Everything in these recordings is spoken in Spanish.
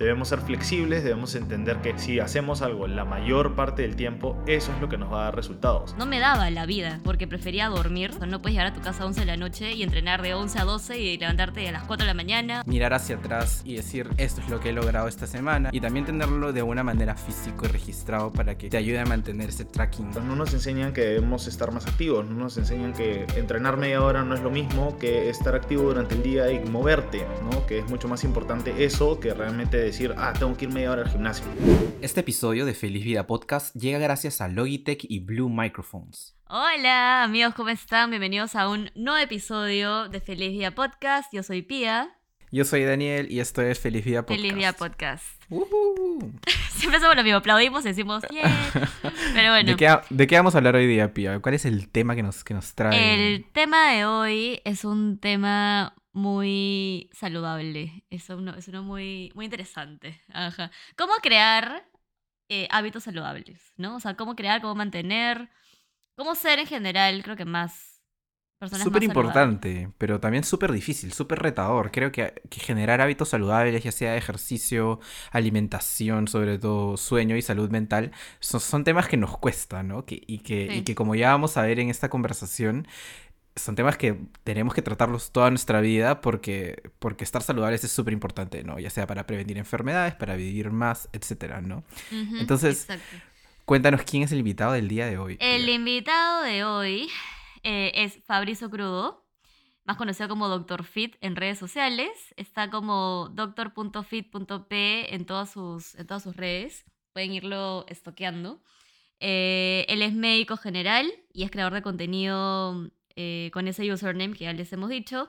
Debemos ser flexibles, debemos entender que si hacemos algo la mayor parte del tiempo, eso es lo que nos va a dar resultados. No me daba la vida porque prefería dormir. no puedes llegar a tu casa a 11 de la noche y entrenar de 11 a 12 y levantarte a las 4 de la mañana. Mirar hacia atrás y decir, esto es lo que he logrado esta semana. Y también tenerlo de una manera físico y registrado para que te ayude a mantener ese tracking. No nos enseñan que debemos estar más activos, no nos enseñan que entrenar media hora no es lo mismo que estar activo durante el día y moverte, ¿no? Que es mucho más importante eso que realmente decir, ah, tengo que ir media hora al gimnasio. Este episodio de Feliz Vida Podcast llega gracias a Logitech y Blue Microphones. Hola amigos, ¿cómo están? Bienvenidos a un nuevo episodio de Feliz Vida Podcast. Yo soy Pia. Yo soy Daniel y esto es Feliz Vida Podcast. Feliz Vida Podcast. Siempre somos lo mismo, aplaudimos y decimos yeah. Pero bueno. ¿De qué, vamos a hablar hoy día, Pia? ¿Cuál es el tema que nos, que nos trae? El tema de hoy es un tema muy saludable. Es uno, es uno muy, muy interesante. Ajá. ¿Cómo crear eh, hábitos saludables? ¿No? O sea, cómo crear, cómo mantener, cómo ser en general, creo que más personas Súper importante, pero también súper difícil, súper retador. Creo que, generar hábitos saludables, ya sea ejercicio, alimentación, sobre todo sueño y salud mental, son, temas que nos cuestan, ¿no? Que, y, que, y que como ya vamos a ver en esta conversación, son temas que tenemos que tratarlos toda nuestra vida porque, porque estar saludables es súper importante, ¿no? Ya sea para prevenir enfermedades, para vivir más, etcétera, ¿no? Entonces, cuéntanos quién es el invitado del día de hoy. El invitado de hoy eh, es Fabrizio Crudo, más conocido como Dr. Fit en redes sociales. Está como doctor.fit.p en todas sus, en todas sus redes. Pueden irlo estoqueando. Eh, él es médico general y es creador de contenido eh, con ese username que ya les hemos dicho.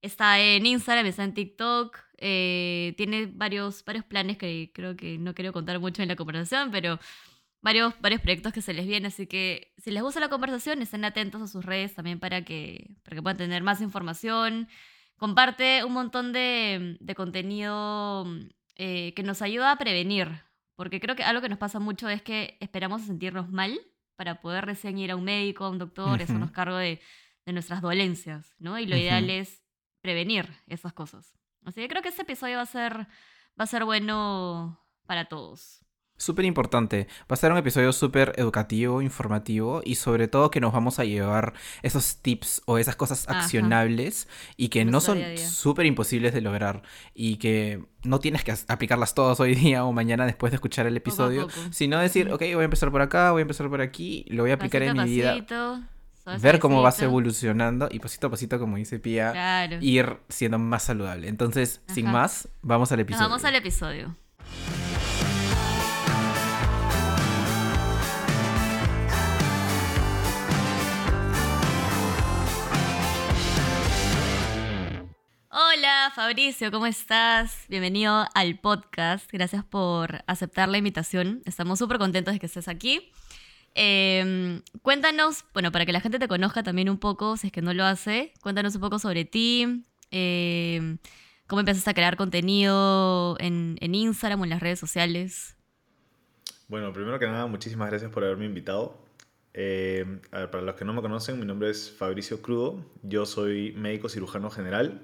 Está en Instagram, está en TikTok, eh, tiene varios, varios planes que creo que no quiero contar mucho en la conversación, pero varios, varios proyectos que se les vienen, así que si les gusta la conversación, estén atentos a sus redes también para que, para que puedan tener más información. Comparte un montón de, de contenido eh, que nos ayuda a prevenir, porque creo que algo que nos pasa mucho es que esperamos sentirnos mal para poder recién ir a un médico, a un doctor, eso nos cargo de, nuestras dolencias, ¿no? Y lo ideal es prevenir esas cosas. Así que creo que este episodio va a ser, va a ser bueno para todos. Súper importante. Va a ser un episodio súper educativo, informativo y sobre todo que nos vamos a llevar esos tips o esas cosas accionables y que no son súper imposibles de lograr y que no tienes que aplicarlas todas hoy día o mañana después de escuchar el episodio, sino decir, ok, voy a empezar por acá, voy a empezar por aquí, lo voy a aplicar en mi vida. Ver cómo vas evolucionando y pasito a pasito, como dice Pia, ir siendo más saludable. Entonces, sin más, vamos al episodio. vamos al episodio. Hola Fabricio, ¿cómo estás? Bienvenido al podcast. Gracias por aceptar la invitación. Estamos súper contentos de que estés aquí. Em, cuéntanos, bueno, para que la gente te conozca también un poco, si es que no lo hace, cuéntanos un poco sobre ti, em, cómo empezaste a crear contenido en, Instagram o en las redes sociales. Bueno, primero que nada, muchísimas gracias por haberme invitado. Em, para los que no me conocen, mi nombre es Fabricio Crudo, yo soy médico cirujano general.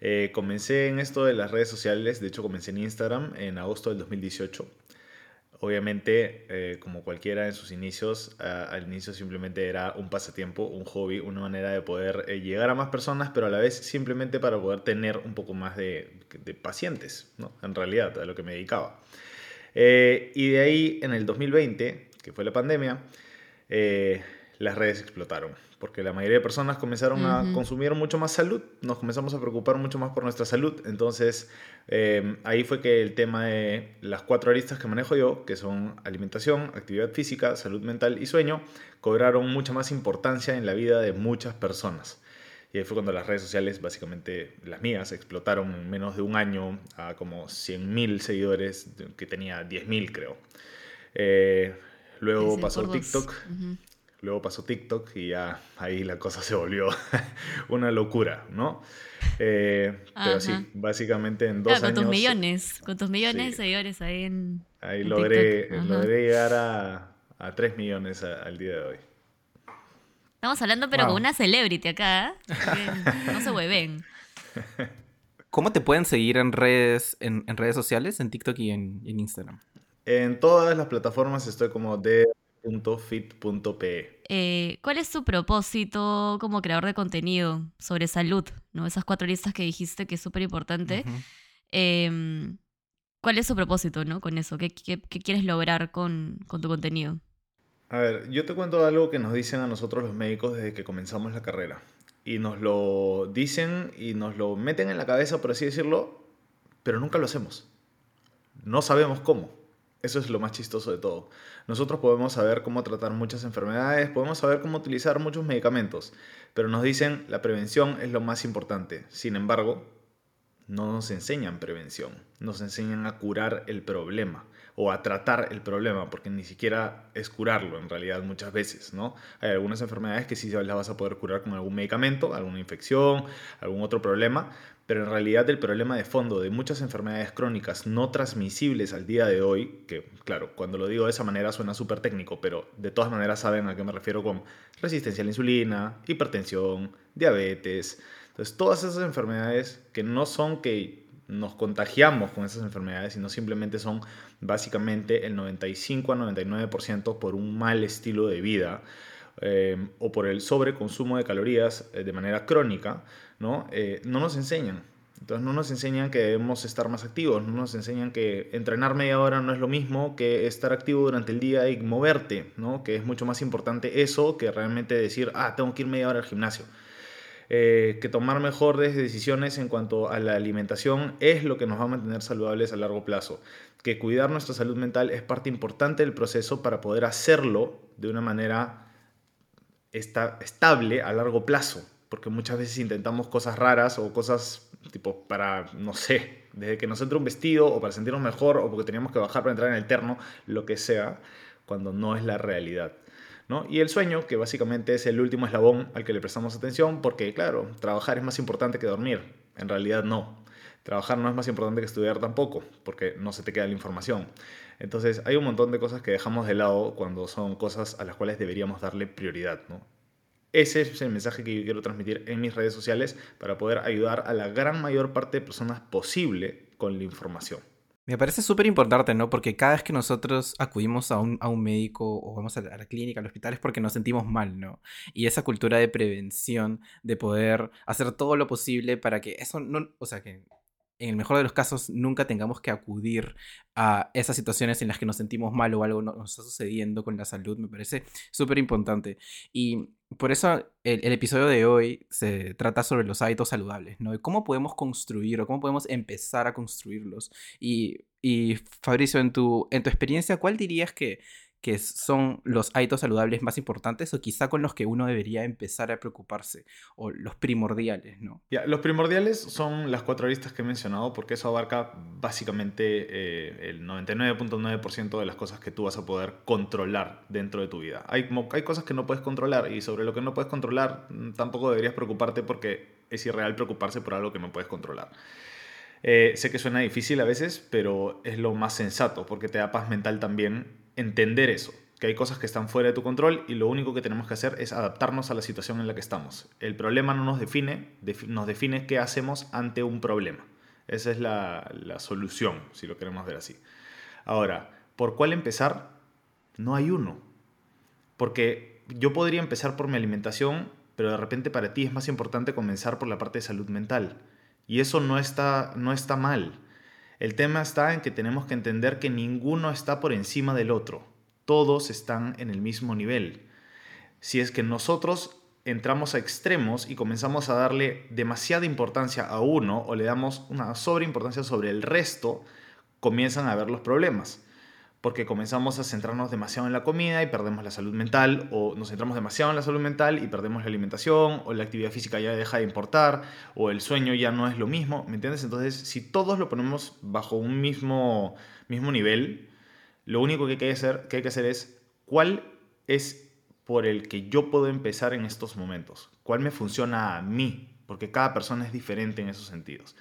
Eh, comencé en esto de las redes sociales, de hecho comencé en Instagram en agosto del 2018. Obviamente, eh, como cualquiera en sus inicios, al inicio simplemente era un pasatiempo, un hobby, una manera de poder eh, llegar a más personas, pero a la vez simplemente para poder tener un poco más de, pacientes, ¿no? en realidad, a lo que me dedicaba. y de ahí, en el 2020, que fue la pandemia, las redes explotaron porque la mayoría de personas comenzaron a consumir mucho más salud, nos comenzamos a preocupar mucho más por nuestra salud, entonces em, ahí fue que el tema de las cuatro aristas que manejo yo, que son alimentación, actividad física, salud mental y sueño, cobraron mucha más importancia en la vida de muchas personas. Y ahí fue cuando las redes sociales, básicamente las mías, explotaron en menos de un año a como 100.000 seguidores, que tenía 10.000 creo. Eh, luego pasó TikTok. Luego pasó TikTok y ya ahí la cosa se volvió una locura, ¿no? Eh, pero sí, básicamente en dos años. Con tus millones, con tus millones de seguidores ahí en. Ahí logré, logré llegar a, a 3 millones al día de hoy. Estamos hablando, pero con una celebrity acá. ¿eh? no se hueven. ¿Cómo te pueden seguir en redes, en, redes sociales, en TikTok y en, Instagram? En todas las plataformas estoy como de.fit.pe. Eh, ¿Cuál es tu propósito como creador de contenido sobre salud? ¿no? Esas cuatro listas que dijiste que es súper importante. Em, ¿Cuál es su propósito ¿no? con eso? ¿Qué, quieres lograr con, con tu contenido? A ver, yo te cuento algo que nos dicen a nosotros los médicos desde que comenzamos la carrera. Y nos lo dicen y nos lo meten en la cabeza, por así decirlo, pero nunca lo hacemos. No sabemos cómo. Eso es lo más chistoso de todo. Nosotros podemos saber cómo tratar muchas enfermedades, podemos saber cómo utilizar muchos medicamentos, pero nos dicen la prevención es lo más importante. Sin embargo, no nos enseñan prevención, nos enseñan a curar el problema o a tratar el problema, porque ni siquiera es curarlo en realidad muchas veces, ¿no? Hay algunas enfermedades que sí las vas a poder curar con algún medicamento, alguna infección, algún otro problema, pero en realidad el problema de fondo de muchas enfermedades crónicas no transmisibles al día de hoy, que claro, cuando lo digo de esa manera suena súper técnico, pero de todas maneras saben a qué me refiero con resistencia a la insulina, hipertensión, diabetes, entonces todas esas enfermedades que no son que nos contagiamos con esas enfermedades, sino simplemente son básicamente el 95 a 99% por un mal estilo de vida eh, o por el sobreconsumo de calorías eh, de manera crónica, ¿no? Eh, no nos enseñan. Entonces no nos enseñan que debemos estar más activos, no nos enseñan que entrenar media hora no es lo mismo que estar activo durante el día y moverte, ¿no? que es mucho más importante eso que realmente decir, ah, tengo que ir media hora al gimnasio. Eh, que tomar mejores decisiones en cuanto a la alimentación es lo que nos va a mantener saludables a largo plazo. Que cuidar nuestra salud mental es parte importante del proceso para poder hacerlo de una manera estable a largo plazo. Porque muchas veces intentamos cosas raras o cosas tipo para, no sé, desde que nos entre un vestido o para sentirnos mejor o porque teníamos que bajar para entrar en el terno, lo que sea, cuando no es la realidad. Y el sueño, que básicamente es el último eslabón al que le prestamos atención, porque claro, trabajar es más importante que dormir. En realidad no. Trabajar no es más importante que estudiar tampoco, porque no se te queda la información. Entonces hay un montón de cosas que dejamos de lado cuando son cosas a las cuales deberíamos darle prioridad. Ese es el mensaje que yo quiero transmitir en mis redes sociales para poder ayudar a la gran mayor parte de personas posible con la información. Me parece súper importante, ¿no? Porque cada vez que nosotros acudimos a un, a un médico o vamos a la clínica, al hospital, es porque nos sentimos mal, ¿no? Y esa cultura de prevención, de poder hacer todo lo posible para que eso no, o sea, que en el mejor de los casos nunca tengamos que acudir a esas situaciones en las que nos sentimos mal o algo nos está sucediendo con la salud, me parece súper importante. Y por eso el, episodio de hoy se trata sobre los hábitos saludables, ¿no? cómo podemos construir o cómo podemos empezar a construirlos. Y, y Fabricio, en tu, en tu experiencia, ¿cuál dirías que, que son los hábitos saludables más importantes o quizá con los que uno debería empezar a preocuparse o los primordiales, ¿no? Ya, los primordiales son las cuatro listas que he mencionado porque eso abarca básicamente eh, el 99.9% de las cosas que tú vas a poder controlar dentro de tu vida. Hay, hay cosas que no puedes controlar y sobre lo que no puedes controlar mm, tampoco deberías preocuparte porque es irreal preocuparse por algo que no puedes controlar. Eh, sé que suena difícil a veces, pero es lo más sensato porque te da paz mental también entender eso, que hay cosas que están fuera de tu control y lo único que tenemos que hacer es adaptarnos a la situación en la que estamos. El problema no nos define, nos define qué hacemos ante un problema. Esa es la, la solución, si lo queremos ver así. Ahora, ¿por cuál empezar? No hay uno. Porque yo podría empezar por mi alimentación, pero de repente para ti es más importante comenzar por la parte de salud mental. Y eso no está, no está mal. El tema está en que tenemos que entender que ninguno está por encima del otro. Todos están en el mismo nivel. Si es que nosotros entramos a extremos y comenzamos a darle demasiada importancia a uno o le damos una sobreimportancia sobre el resto, comienzan a haber los problemas porque comenzamos a centrarnos demasiado en la comida y perdemos la salud mental, o nos centramos demasiado en la salud mental y perdemos la alimentación, o la actividad física ya deja de importar, o el sueño ya no es lo mismo, ¿me entiendes? Entonces, si todos lo ponemos bajo un mismo, mismo nivel, lo único que hay que, hacer, que hay que hacer es cuál es por el que yo puedo empezar en estos momentos, cuál me funciona a mí, porque cada persona es diferente en esos sentidos.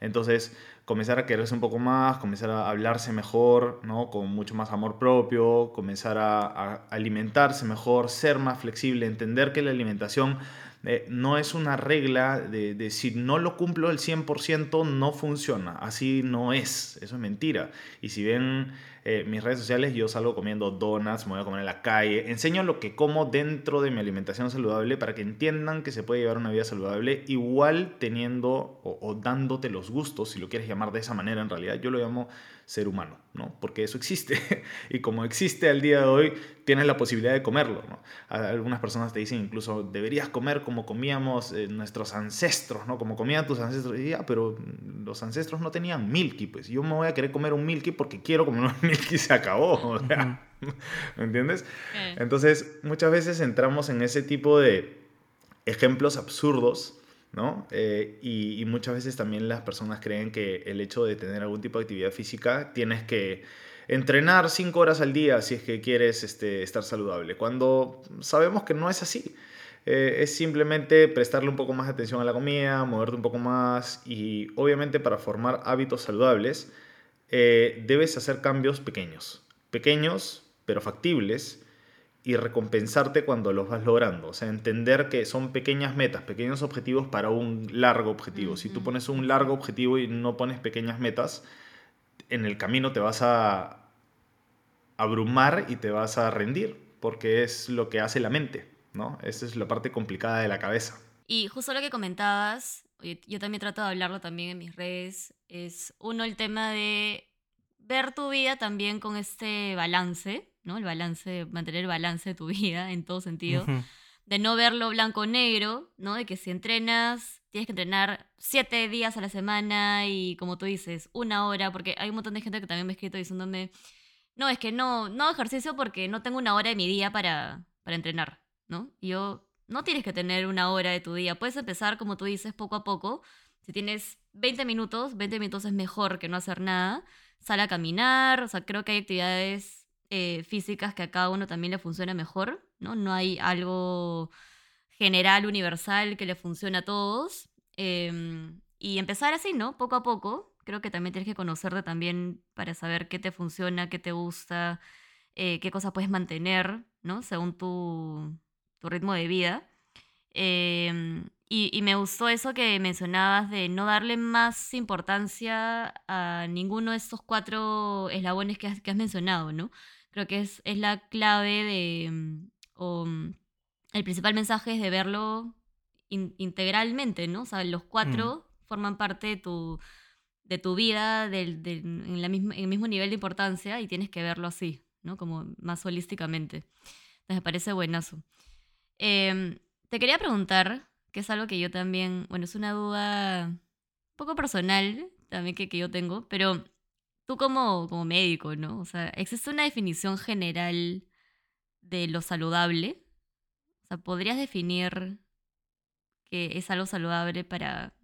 Entonces, comenzar a quererse un poco más, comenzar a hablarse mejor, ¿no? Con mucho más amor propio, comenzar a, alimentarse mejor, ser más flexible, entender que la alimentación eh, no es una regla de, si no lo cumplo el 100% no funciona. Así no es. Eso es mentira. Y si ven eh, mis redes sociales, yo salgo comiendo donuts, me voy a comer en la calle. Enseño lo que como dentro de mi alimentación saludable para que entiendan que se puede llevar una vida saludable igual teniendo o, dándote los gustos, si lo quieres llamar de esa manera en realidad. Yo lo llamo ser humano, ¿no? Porque eso existe. y como existe al día de hoy, tienes la posibilidad de comerlo, ¿no? Algunas personas te dicen incluso, deberías comer como comíamos eh, nuestros ancestros, ¿no? Como comían tus ancestros. Y ya, pero los ancestros no tenían milky, pues. Yo me voy a querer comer un milky porque quiero comer un milky y se acabó. ¿Me entiendes? Entonces, muchas veces entramos en ese tipo de ejemplos absurdos ¿no? Eh, y, muchas veces también las personas creen que el hecho de tener algún tipo de actividad física tienes que entrenar cinco horas al día si es que quieres este, estar saludable, cuando sabemos que no es así. Eh, es simplemente prestarle un poco más de atención a la comida, moverte un poco más y obviamente para formar hábitos saludables eh, debes hacer cambios pequeños, pequeños pero factibles y recompensarte cuando los vas logrando. O sea, entender que son pequeñas metas, pequeños objetivos para un largo objetivo. Si tú pones un largo objetivo y no pones pequeñas metas, en el camino te vas a abrumar y te vas a rendir, porque es lo que hace la mente, ¿no? Esa es la parte complicada de la cabeza. Y justo lo que comentabas, yo también trato de hablarlo también en mis redes, es uno el tema de ver tu vida también con este balance, ¿no? El balance, mantener el balance de tu vida en todo sentido. De no verlo blanco-negro, ¿no? De que si entrenas, tienes que entrenar siete días a la semana y como tú dices, una hora, porque hay un montón de gente que también me ha escrito diciéndome, no, es que no, no ejercicio porque no tengo una hora de mi día para, para entrenar, ¿no? Y yo, no tienes que tener una hora de tu día, puedes empezar, como tú dices, poco a poco. Si tienes 20 minutos, 20 minutos es mejor que no hacer nada. Sale a caminar, o sea, creo que hay actividades eh, físicas que a cada uno también le funciona mejor, ¿no? No hay algo general, universal, que le funcione a todos. Em, y empezar así, ¿no? Poco a poco. Creo que también tienes que conocerte también para saber qué te funciona, qué te gusta, eh, qué cosas puedes mantener, ¿no? Según tu, tu ritmo de vida. Em, y, me gustó eso que mencionabas de no darle más importancia a ninguno de estos cuatro eslabones que has, que has mencionado, ¿no? Creo que es, es la clave de, mm, o mm, el principal mensaje es de verlo integralmente, ¿no? O sea, los cuatro mm. forman parte de tu, de tu vida del, en, la misma, en el mismo nivel de importancia y tienes que verlo así, ¿no? Como más holísticamente. Entonces me parece buenazo. Em, te quería preguntar, que es algo que yo también, bueno, es una duda un poco personal también que, que yo tengo, pero tú como, como médico, ¿no? O sea, ¿existe una definición general de lo saludable? O sea, ¿podrías definir que es algo saludable para,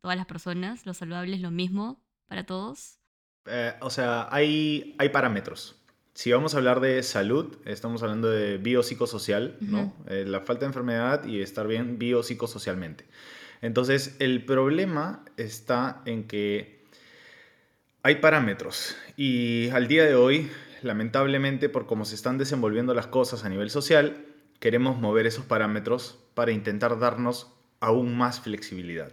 todas las personas? ¿Lo saludable es lo mismo para todos? Eh, o sea, hay, hay parámetros. Si vamos a hablar de salud, estamos hablando de biopsicosocial, ¿no? Eh, la falta de enfermedad y estar bien biopsicosocialmente. Entonces, el problema está en que hay parámetros y al día de hoy, lamentablemente, por cómo se están desenvolviendo las cosas a nivel social, queremos mover esos parámetros para intentar darnos aún más flexibilidad.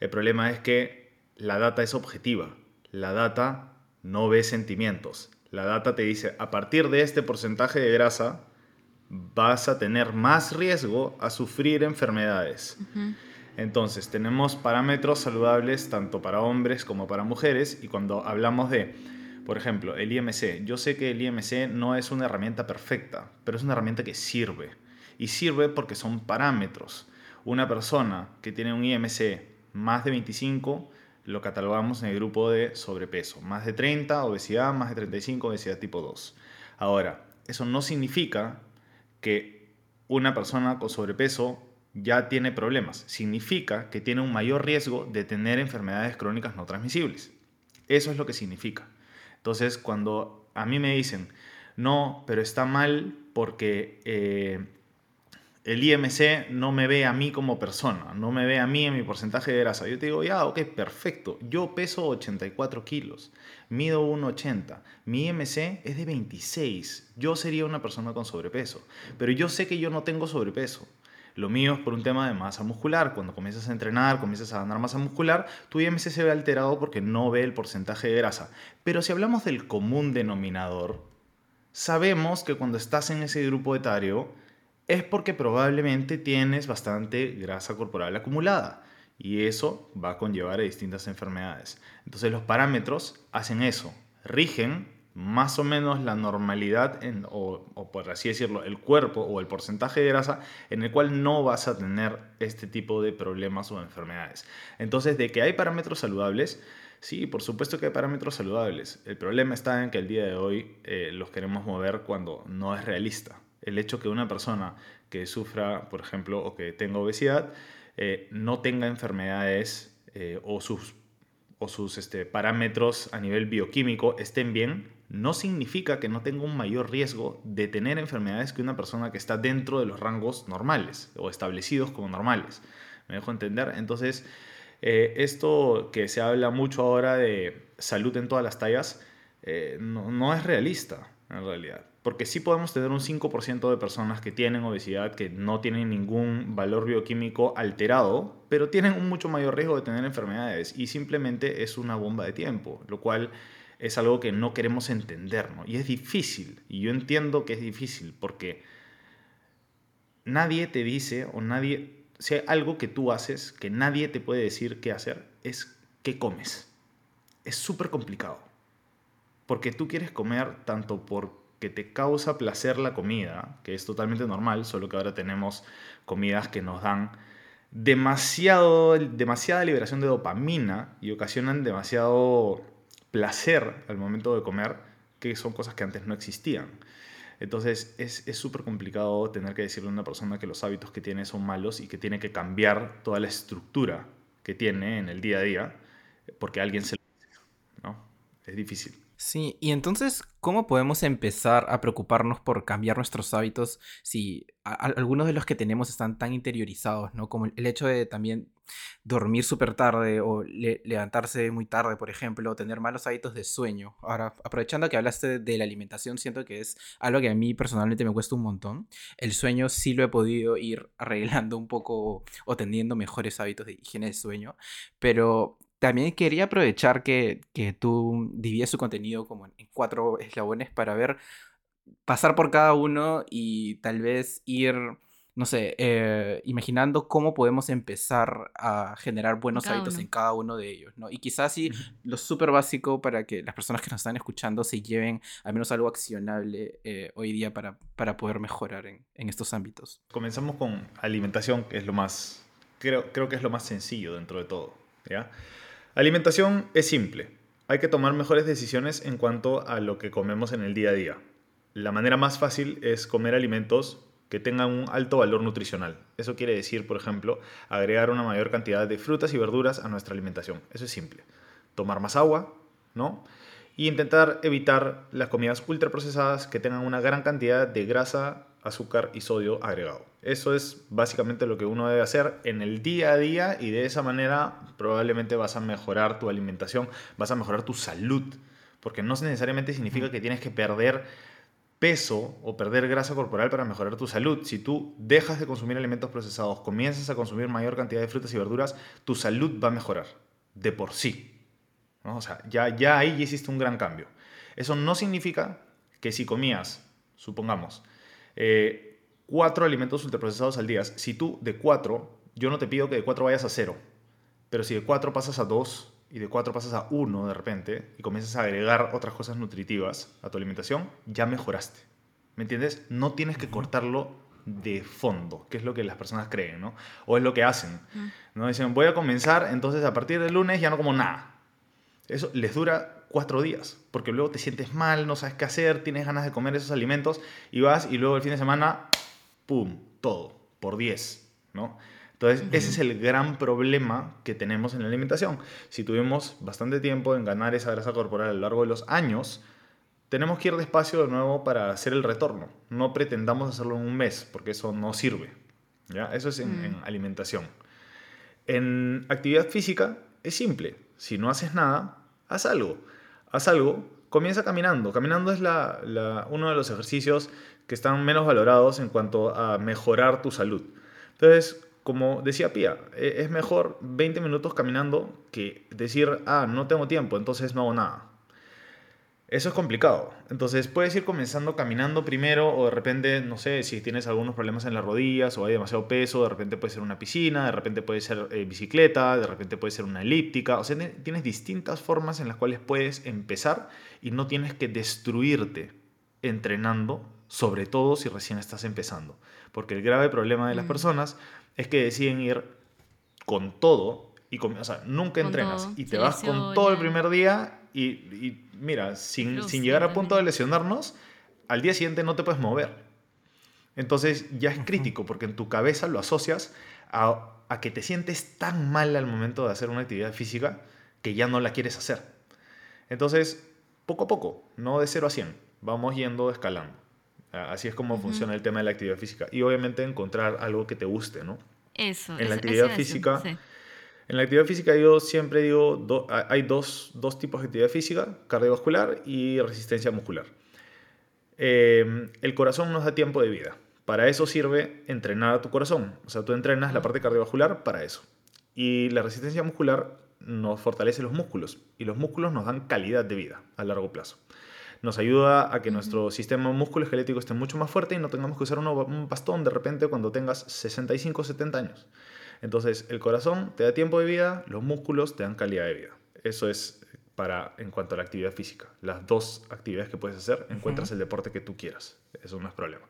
El problema es que la data es objetiva, la data no ve sentimientos, la data te dice, a partir de este porcentaje de grasa, vas a tener más riesgo a sufrir enfermedades. Entonces, tenemos parámetros saludables tanto para hombres como para mujeres y cuando hablamos de, por ejemplo, el IMC, yo sé que el IMC no es una herramienta perfecta, pero es una herramienta que sirve. Y sirve porque son parámetros. Una persona que tiene un IMC más de 25 lo catalogamos en el grupo de sobrepeso. Más de 30, obesidad, más de 35, obesidad tipo 2. Ahora, eso no significa que una persona con sobrepeso ya tiene problemas. Significa que tiene un mayor riesgo de tener enfermedades crónicas no transmisibles. Eso es lo que significa. Entonces, cuando a mí me dicen, no, pero está mal porque eh, el IMC no me ve a mí como persona, no me ve a mí en mi porcentaje de grasa. Yo te digo, ya, ok, perfecto. Yo peso 84 kilos, mido 1,80, mi IMC es de 26. Yo sería una persona con sobrepeso, pero yo sé que yo no tengo sobrepeso Lo mío es por un tema de masa muscular. Cuando comienzas a entrenar, comienzas a ganar masa muscular, tu IMC se ve alterado porque no ve el porcentaje de grasa. Pero si hablamos del común denominador, sabemos que cuando estás en ese grupo etario es porque probablemente tienes bastante grasa corporal acumulada y eso va a conllevar a distintas enfermedades. Entonces los parámetros hacen eso, rigen más o menos la normalidad, o, o, por así decirlo, el cuerpo o el porcentaje de grasa en el cual no vas a tener este tipo de problemas o enfermedades. Entonces, de que hay parámetros saludables, sí, por supuesto que hay parámetros saludables. El problema está en que el día de hoy eh, los queremos mover cuando no es realista. El hecho que una persona que sufra, por ejemplo, o que tenga obesidad, eh, no tenga enfermedades eh, o sus, o sus este, parámetros a nivel bioquímico estén bien, no significa que no tenga un mayor riesgo de tener enfermedades que una persona que está dentro de los rangos normales o establecidos como normales. ¿Me dejo entender? Entonces, eh, esto que se habla mucho ahora de salud en todas las tallas, no, no es realista en realidad. Porque sí podemos tener un 5% de personas que tienen obesidad, que no tienen ningún valor bioquímico alterado, pero tienen un mucho mayor riesgo de tener enfermedades y simplemente es una bomba de tiempo, lo cual es algo que no queremos entender. Y es difícil, y yo entiendo que es difícil porque nadie te dice o nadie, si hay algo que tú haces que nadie te puede decir qué hacer, es qué comes. Es súper complicado. Porque tú quieres comer tanto por que te causa placer la comida, que es totalmente normal, solo que ahora tenemos comidas que nos dan demasiado, demasiada liberación de dopamina y ocasionan demasiado placer al momento de comer, que son cosas que antes no existían. Entonces es súper complicado tener que decirle a una persona que los hábitos que tiene son malos y que tiene que cambiar toda la estructura que tiene en el día a día porque alguien se lo dice. ¿no? Es difícil. Sí, y entonces, ¿cómo podemos empezar a preocuparnos por cambiar nuestros hábitos si algunos de los que tenemos están tan interiorizados, ¿no? Como el hecho de también dormir súper tarde o levantarse muy tarde, por ejemplo, o tener malos hábitos de sueño. Ahora, aprovechando que hablaste de la alimentación, siento que es algo que a mí personalmente me cuesta un montón. El sueño sí lo he podido ir arreglando un poco o teniendo mejores hábitos de higiene de sueño, pero también quería aprovechar que, que tú divides su contenido como en cuatro eslabones para ver, pasar por cada uno y tal vez ir, no sé, eh, imaginando cómo podemos empezar a generar buenos hábitos en cada uno de ellos, ¿no? Y quizás sí, lo súper básico para que las personas que nos están escuchando se lleven al menos algo accionable eh, hoy día para, para poder mejorar en, en, estos ámbitos. Comenzamos con alimentación, que es lo más, creo, creo que es lo más sencillo dentro de todo, ¿ya? Alimentación es simple. Hay que tomar mejores decisiones en cuanto a lo que comemos en el día a día. La manera más fácil es comer alimentos que tengan un alto valor nutricional. Eso quiere decir, por ejemplo, agregar una mayor cantidad de frutas y verduras a nuestra alimentación. Eso es simple. Tomar más agua, ¿no? Y intentar evitar las comidas ultraprocesadas que tengan una gran cantidad de grasa, azúcar y sodio agregado. Eso es básicamente lo que uno debe hacer en el día a día y de esa manera probablemente vas a mejorar tu alimentación, vas a mejorar tu salud, porque no necesariamente significa que tienes que perder peso o perder grasa corporal para mejorar tu salud. Si tú dejas de consumir alimentos procesados, comienzas a consumir mayor cantidad de frutas y verduras, tu salud va a mejorar de por sí. O sea, ya, ya ahí ya hiciste un gran cambio. Eso no significa que si comías, supongamos, eh, cuatro alimentos ultraprocesados al día. Si tú de cuatro, yo no te pido que de cuatro vayas a cero, pero si de cuatro pasas a dos y de cuatro pasas a uno de repente y comienzas a agregar otras cosas nutritivas a tu alimentación, ya mejoraste. ¿Me entiendes? No tienes que cortarlo de fondo, que es lo que las personas creen, ¿no? O es lo que hacen. ¿no? Dicen, voy a comenzar, entonces a partir del lunes ya no como nada. Eso les dura cuatro días, porque luego te sientes mal, no sabes qué hacer, tienes ganas de comer esos alimentos y vas y luego el fin de semana, ¡pum!, todo, por 10, ¿no? Entonces, ese es el gran problema que tenemos en la alimentación. Si tuvimos bastante tiempo en ganar esa grasa corporal a lo largo de los años, tenemos que ir despacio de nuevo para hacer el retorno. No pretendamos hacerlo en un mes, porque eso no sirve. ¿ya? Eso es en, en alimentación. En actividad física es simple. Si no haces nada, haz algo haz algo, comienza caminando. Caminando es uno de los ejercicios que están menos valorados en cuanto a mejorar tu salud. Entonces, como decía Pía, e, es mejor 20 minutos caminando que decir, ah, no tengo tiempo, entonces no hago nada. Eso es complicado. Entonces puedes ir comenzando caminando primero o de repente, no sé, si tienes algunos problemas en las rodillas o hay demasiado peso, de repente puede ser una piscina, de repente puede ser eh, bicicleta, de repente puede ser una elíptica. O sea, tienes distintas formas en las cuales puedes empezar y no tienes que destruirte entrenando, sobre todo si recién estás empezando. Porque el grave problema de las mm. personas es que deciden ir con todo y o sea, nunca entrenas y te vas con todo el primer día y, mira, sin, llegar a punto de lesionarnos, al día siguiente no te puedes mover. Entonces ya es crítico porque en tu cabeza lo asocias a, que te sientes tan mal al momento de hacer una actividad física que ya no la quieres hacer. Entonces, poco a poco, no de 0 a 100, vamos yendo escalando. Así es como funciona el tema de la actividad física. Y obviamente encontrar algo que te guste, ¿no? Eso. En la actividad física, en la actividad física yo siempre digo, hay dos, tipos de actividad física, cardiovascular y resistencia muscular. Em, el corazón nos da tiempo de vida. Para eso sirve entrenar a tu corazón. O sea, tú entrenas la parte cardiovascular para eso. Y la resistencia muscular nos fortalece los músculos. Y los músculos nos dan calidad de vida a largo plazo. Nos ayuda a que nuestro sistema músculo-esquelético esté mucho más fuerte y no tengamos que usar un bastón de repente cuando tengas 65 o 70 años. Entonces, el corazón te da tiempo de vida, los músculos te dan calidad de vida. Eso es para en cuanto a la actividad física. Las dos actividades que puedes hacer, encuentras el deporte que tú quieras. Eso no es problema.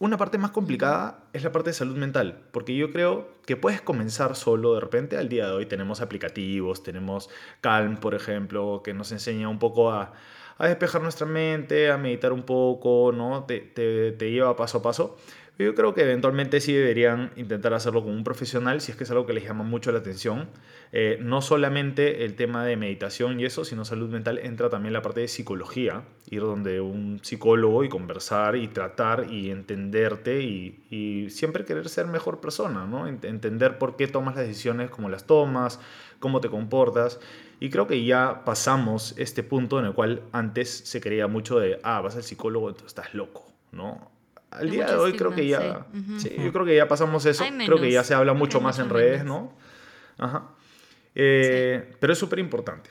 Una parte más complicada es la parte de salud mental, porque yo creo que puedes comenzar solo de repente. Al día de hoy tenemos aplicativos, tenemos Calm, por ejemplo, que nos enseña un poco a, despejar nuestra mente, a meditar un poco, ¿no? Te, te lleva paso a paso. Yo creo que eventualmente sí deberían intentar hacerlo con un profesional si es que es algo que les llama mucho la atención. Eh, no solamente el tema de meditación y eso, sino salud mental, entra también la parte de psicología, ir donde un psicólogo y conversar y tratar y entenderte y, siempre querer ser mejor persona, ¿no? Entender por qué tomas las decisiones como las tomas, cómo te comportas. Y creo que ya pasamos este punto en el cual antes se creía mucho de, ah, vas al psicólogo, entonces estás loco, ¿no? Al día de hoy creo que ya, yo creo que ya pasamos eso, creo que ya se habla mucho más en redes, ¿no? Ajá. Eh, pero es súper importante.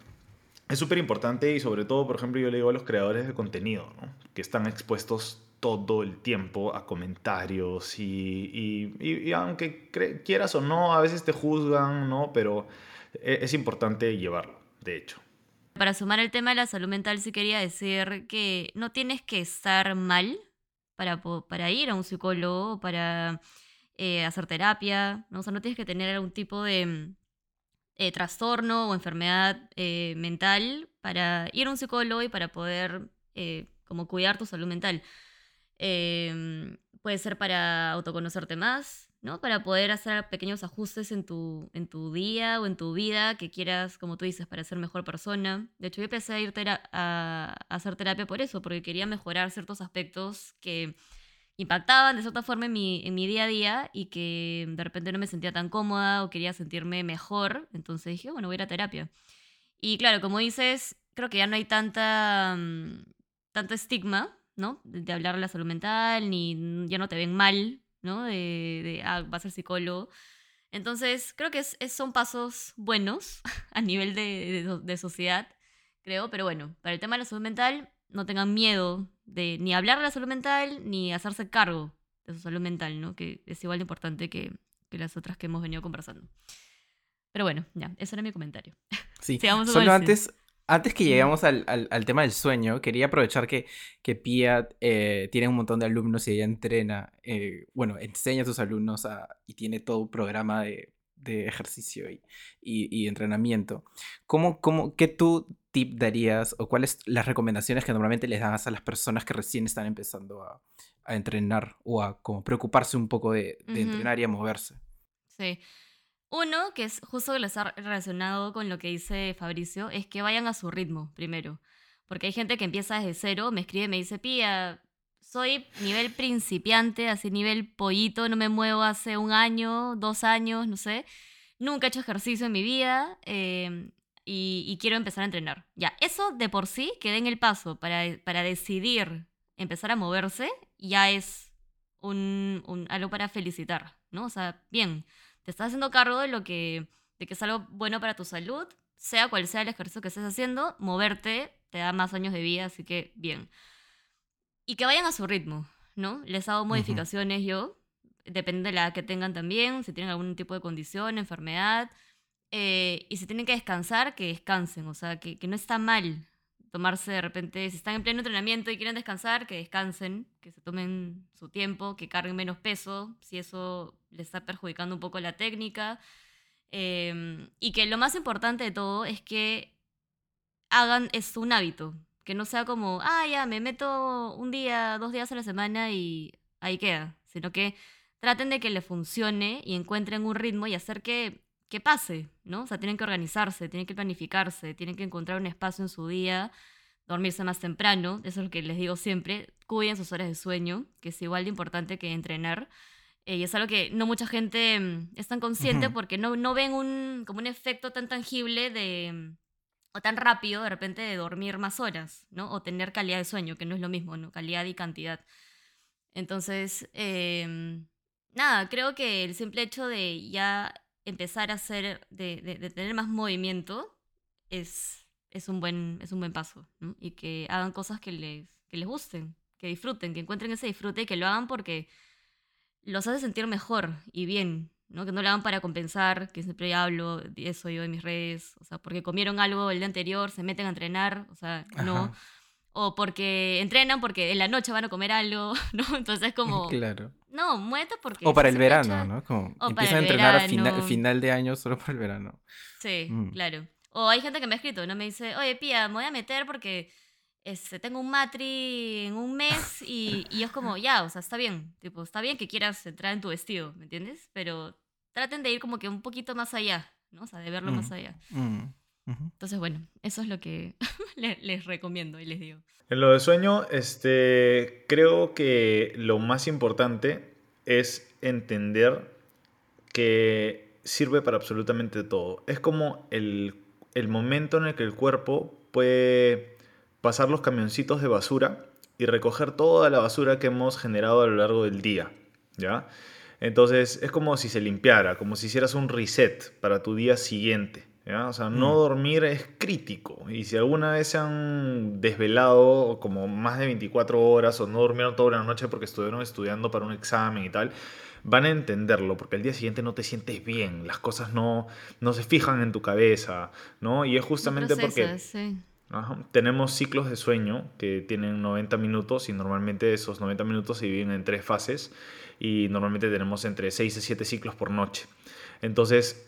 Es súper importante y sobre todo, por ejemplo, yo le digo a los creadores de contenido, ¿no? Que están expuestos todo el tiempo a comentarios y, y, aunque quieras o no, a veces te juzgan, ¿no? Pero e, es importante llevarlo, de hecho. Para sumar el tema de la salud mental, sí quería decir que no tienes que estar mal para, para ir a un psicólogo, para eh, hacer terapia, ¿no? O sea, no tienes que tener algún tipo de eh, trastorno o enfermedad eh, mental para ir a un psicólogo y para poder como cuidar tu salud mental. Em, puede ser para autoconocerte más, ¿no? Para poder hacer pequeños ajustes en tu, en tu día o en tu vida que quieras, como tú dices, para ser mejor persona. De hecho, yo empecé a ir a, hacer terapia por eso, porque quería mejorar ciertos aspectos que impactaban de cierta forma en mi, en mi día a día y que de repente no me sentía tan cómoda o quería sentirme mejor. Entonces dije, bueno, voy a ir a terapia. Y claro, como dices, creo que ya no hay tanta, mm, tanto estigma, ¿no? De hablar de la salud mental, ni ya no te ven mal ¿no? De, de ah, vas al psicólogo. Entonces, creo que es, son pasos buenos a nivel de, de, sociedad, creo, pero bueno, para el tema de la salud mental, no tengan miedo de ni hablar de la salud mental, ni hacerse cargo de su salud mental, ¿no? Que es igual de importante que, que las otras que hemos venido conversando. Pero bueno, ya, ese era mi comentario. Sí, solo antes, antes que lleguemos al, al, tema del sueño, quería aprovechar que, que Pia eh, tiene un montón de alumnos y ella entrena, eh, bueno, enseña a sus alumnos y tiene todo un programa de, de ejercicio y, y, entrenamiento. ¿Cómo, cómo, ¿Qué tú tip darías o cuáles las recomendaciones que normalmente les das a las personas que recién están empezando a, a entrenar o a como preocuparse un poco de, de entrenar y a moverse? Sí. Uno, que es justo lo está relacionado con lo que dice Fabricio, es que vayan a su ritmo primero. Porque hay gente que empieza desde cero, me escribe, me dice, Pía, soy nivel principiante, así nivel pollito, no me muevo hace un año, dos años, no sé. Nunca he hecho ejercicio en mi vida em, y, quiero empezar a entrenar. Ya, eso de por sí, que den el paso para, para decidir empezar a moverse, ya es un, un, algo para felicitar, ¿no? O sea, bien, te estás haciendo cargo de lo que, de que es algo bueno para tu salud, sea cual sea el ejercicio que estés haciendo, moverte te da más años de vida, así que bien. Y que vayan a su ritmo, ¿no? Les hago modificaciones yo, depende de la edad que tengan también, si tienen algún tipo de condición, enfermedad, eh, y si tienen que descansar, que descansen, o sea, que, que no está mal tomarse de repente, si están en pleno entrenamiento y quieren descansar, que descansen, que se tomen su tiempo, que carguen menos peso, si eso les está perjudicando un poco la técnica. Em, y que lo más importante de todo es que hagan es un hábito, que no sea como, ah, ya, me meto un día, dos días a la semana y ahí queda, sino que traten de que le funcione y encuentren un ritmo y hacer que que pase, ¿no? O sea, tienen que organizarse, tienen que planificarse, tienen que encontrar un espacio en su día, dormirse más temprano, eso es lo que les digo siempre, cuiden sus horas de sueño, que es igual de importante que entrenar. Eh, y es algo que no mucha gente mm, es tan consciente porque no, no ven un, como un efecto tan tangible de, mm, o tan rápido de repente de dormir más horas, ¿no? O tener calidad de sueño, que no es lo mismo, ¿no? Calidad y cantidad. Entonces, em, nada, creo que el simple hecho de ya empezar a hacer, de, de, tener más movimiento, es, es, un, buen, es un buen paso. Y que hagan cosas que les, que les gusten, que disfruten, que encuentren ese disfrute y que lo hagan porque los hace sentir mejor y bien. ¿no? Que no lo hagan para compensar, que siempre hablo de eso yo en mis redes, o sea, porque comieron algo el día anterior, se meten a entrenar, o sea, no o porque entrenan porque en la noche van a comer algo, ¿no? Entonces es como... Claro. No, muévete porque... O para el verano, ¿no? Como empiezan a entrenar a final, final, de año solo para el verano. Sí, mm. claro. O hay gente que me ha escrito, ¿no? Me dice, oye, Pía, me voy a meter porque este, tengo un matri en un mes y, y es como, ya, o sea, está bien. Tipo, está bien que quieras entrar en tu vestido, ¿me entiendes? Pero traten de ir como que un poquito más allá, ¿no? O sea, de verlo más mm, Entonces, bueno, eso es lo que les, recomiendo y les digo. En lo de sueño, este, creo que lo más importante es entender que sirve para absolutamente todo. Es como el, el momento en el que el cuerpo puede pasar los camioncitos de basura y recoger toda la basura que hemos generado a lo largo del día, ¿ya? Entonces es como si se limpiara, como si hicieras un reset para tu día siguiente. O sea, no mm. dormir es crítico. Y si alguna vez se han desvelado como más de 24 horas o no durmieron toda la noche porque estuvieron estudiando para un examen y tal, van a entenderlo porque el día siguiente no te sientes bien, las cosas no, no se fijan en tu cabeza, ¿no? Y es justamente porque... tenemos ciclos de sueño que tienen 90 minutos y normalmente esos 90 minutos se dividen en tres fases y normalmente tenemos entre 6 y 7 ciclos por noche. Entonces,